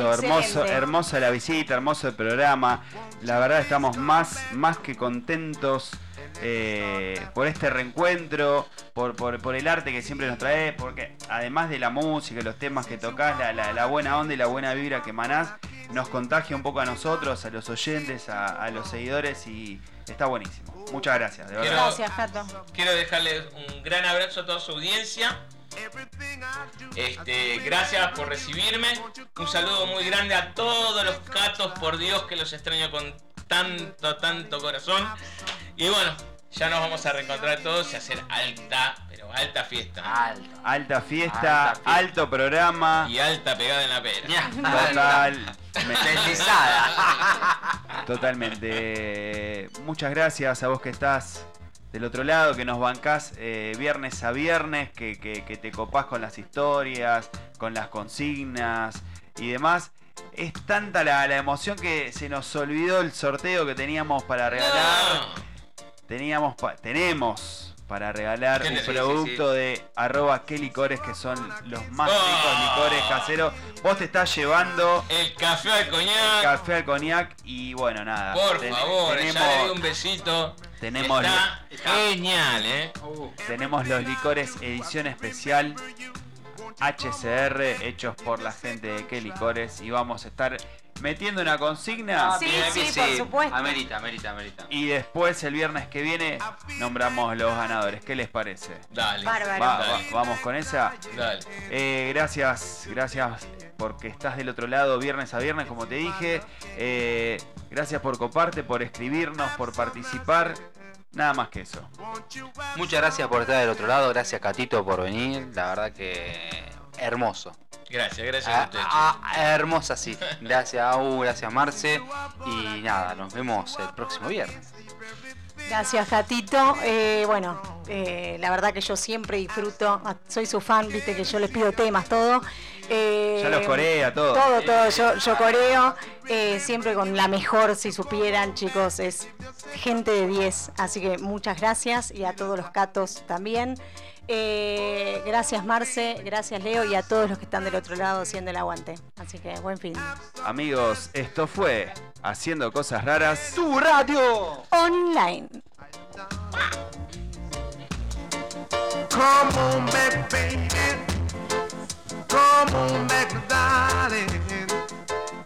Hermoso, hermoso, Excelente. hermosa la visita, hermoso el programa. La verdad estamos más, más que contentos eh, por este reencuentro, por, por, por el arte que siempre nos trae, porque además de la música, y los temas que tocas, la, la- la buena onda y la buena vibra que emanás, nos contagia un poco a nosotros, a los oyentes, a, a los seguidores y está buenísimo. Muchas gracias, de verdad. Quiero- Gracias, Jato. Quiero dejarles un gran abrazo a toda su audiencia. Este, gracias por recibirme. Un saludo muy grande a todos los catos, por Dios que los extraño con tanto, tanto corazón. Y bueno, ya nos vamos a reencontrar todos y hacer alta, pero alta fiesta. Alto. Alta fiesta, Alta fiesta. alto programa. Y alta pegada en la pera. Total. Deslizada. Totalmente. Muchas gracias a vos que estás del otro lado, que nos bancás eh, viernes a viernes, que, que- que te copás con las historias, con las consignas y demás. Es tanta la, la emoción que se nos olvidó el sorteo que teníamos para regalar. Teníamos pa- tenemos para regalar un producto de arroba que licores que son los más Oh. ricos licores caseros. Vos te estás llevando El café al coñac. café al cognac y bueno, nada. Por ten- favor, tenemos, ya le di un besito. tenemos, Está genial, eh. tenemos los licores edición especial HCR hechos por la gente de qué licores y vamos a estar metiendo una consigna Sí, Bien, sí, bien, por supuesto. Amerita, amerita, amerita. y después el viernes que viene nombramos los ganadores. ¿Qué les parece? Dale. Bárbaro. Va- va- Dale. vamos con esa. Dale. Eh, gracias, gracias porque estás del otro lado viernes a viernes, como te dije. Eh, gracias por coparte, por escribirnos, por participar. Nada más que eso. Muchas gracias por estar del otro lado, gracias Catito por venir, la verdad que hermoso. Gracias, gracias a Ah, ustedes. ah, hermosa, sí. Gracias Au, gracias Marce y nada, nos vemos el próximo viernes. Gracias, Gatito. Eh, bueno, eh, la verdad que yo siempre disfruto. ah, Soy su fan, viste que yo les pido temas, todo. Eh, Ya los corea, todo. Todo, todo. Yo, yo coreo. eh, siempre con la mejor, si supieran, chicos. Es gente de 10. Así que muchas gracias. Y a todos los catos también. Eh, gracias, Marce. Gracias, Leo. Y a todos los que están del otro lado haciendo el aguante. Así que buen fin. Amigos, esto fue Haciendo Cosas Raras. ¡Tu radio! Online. Come on baby. Come on back to darling.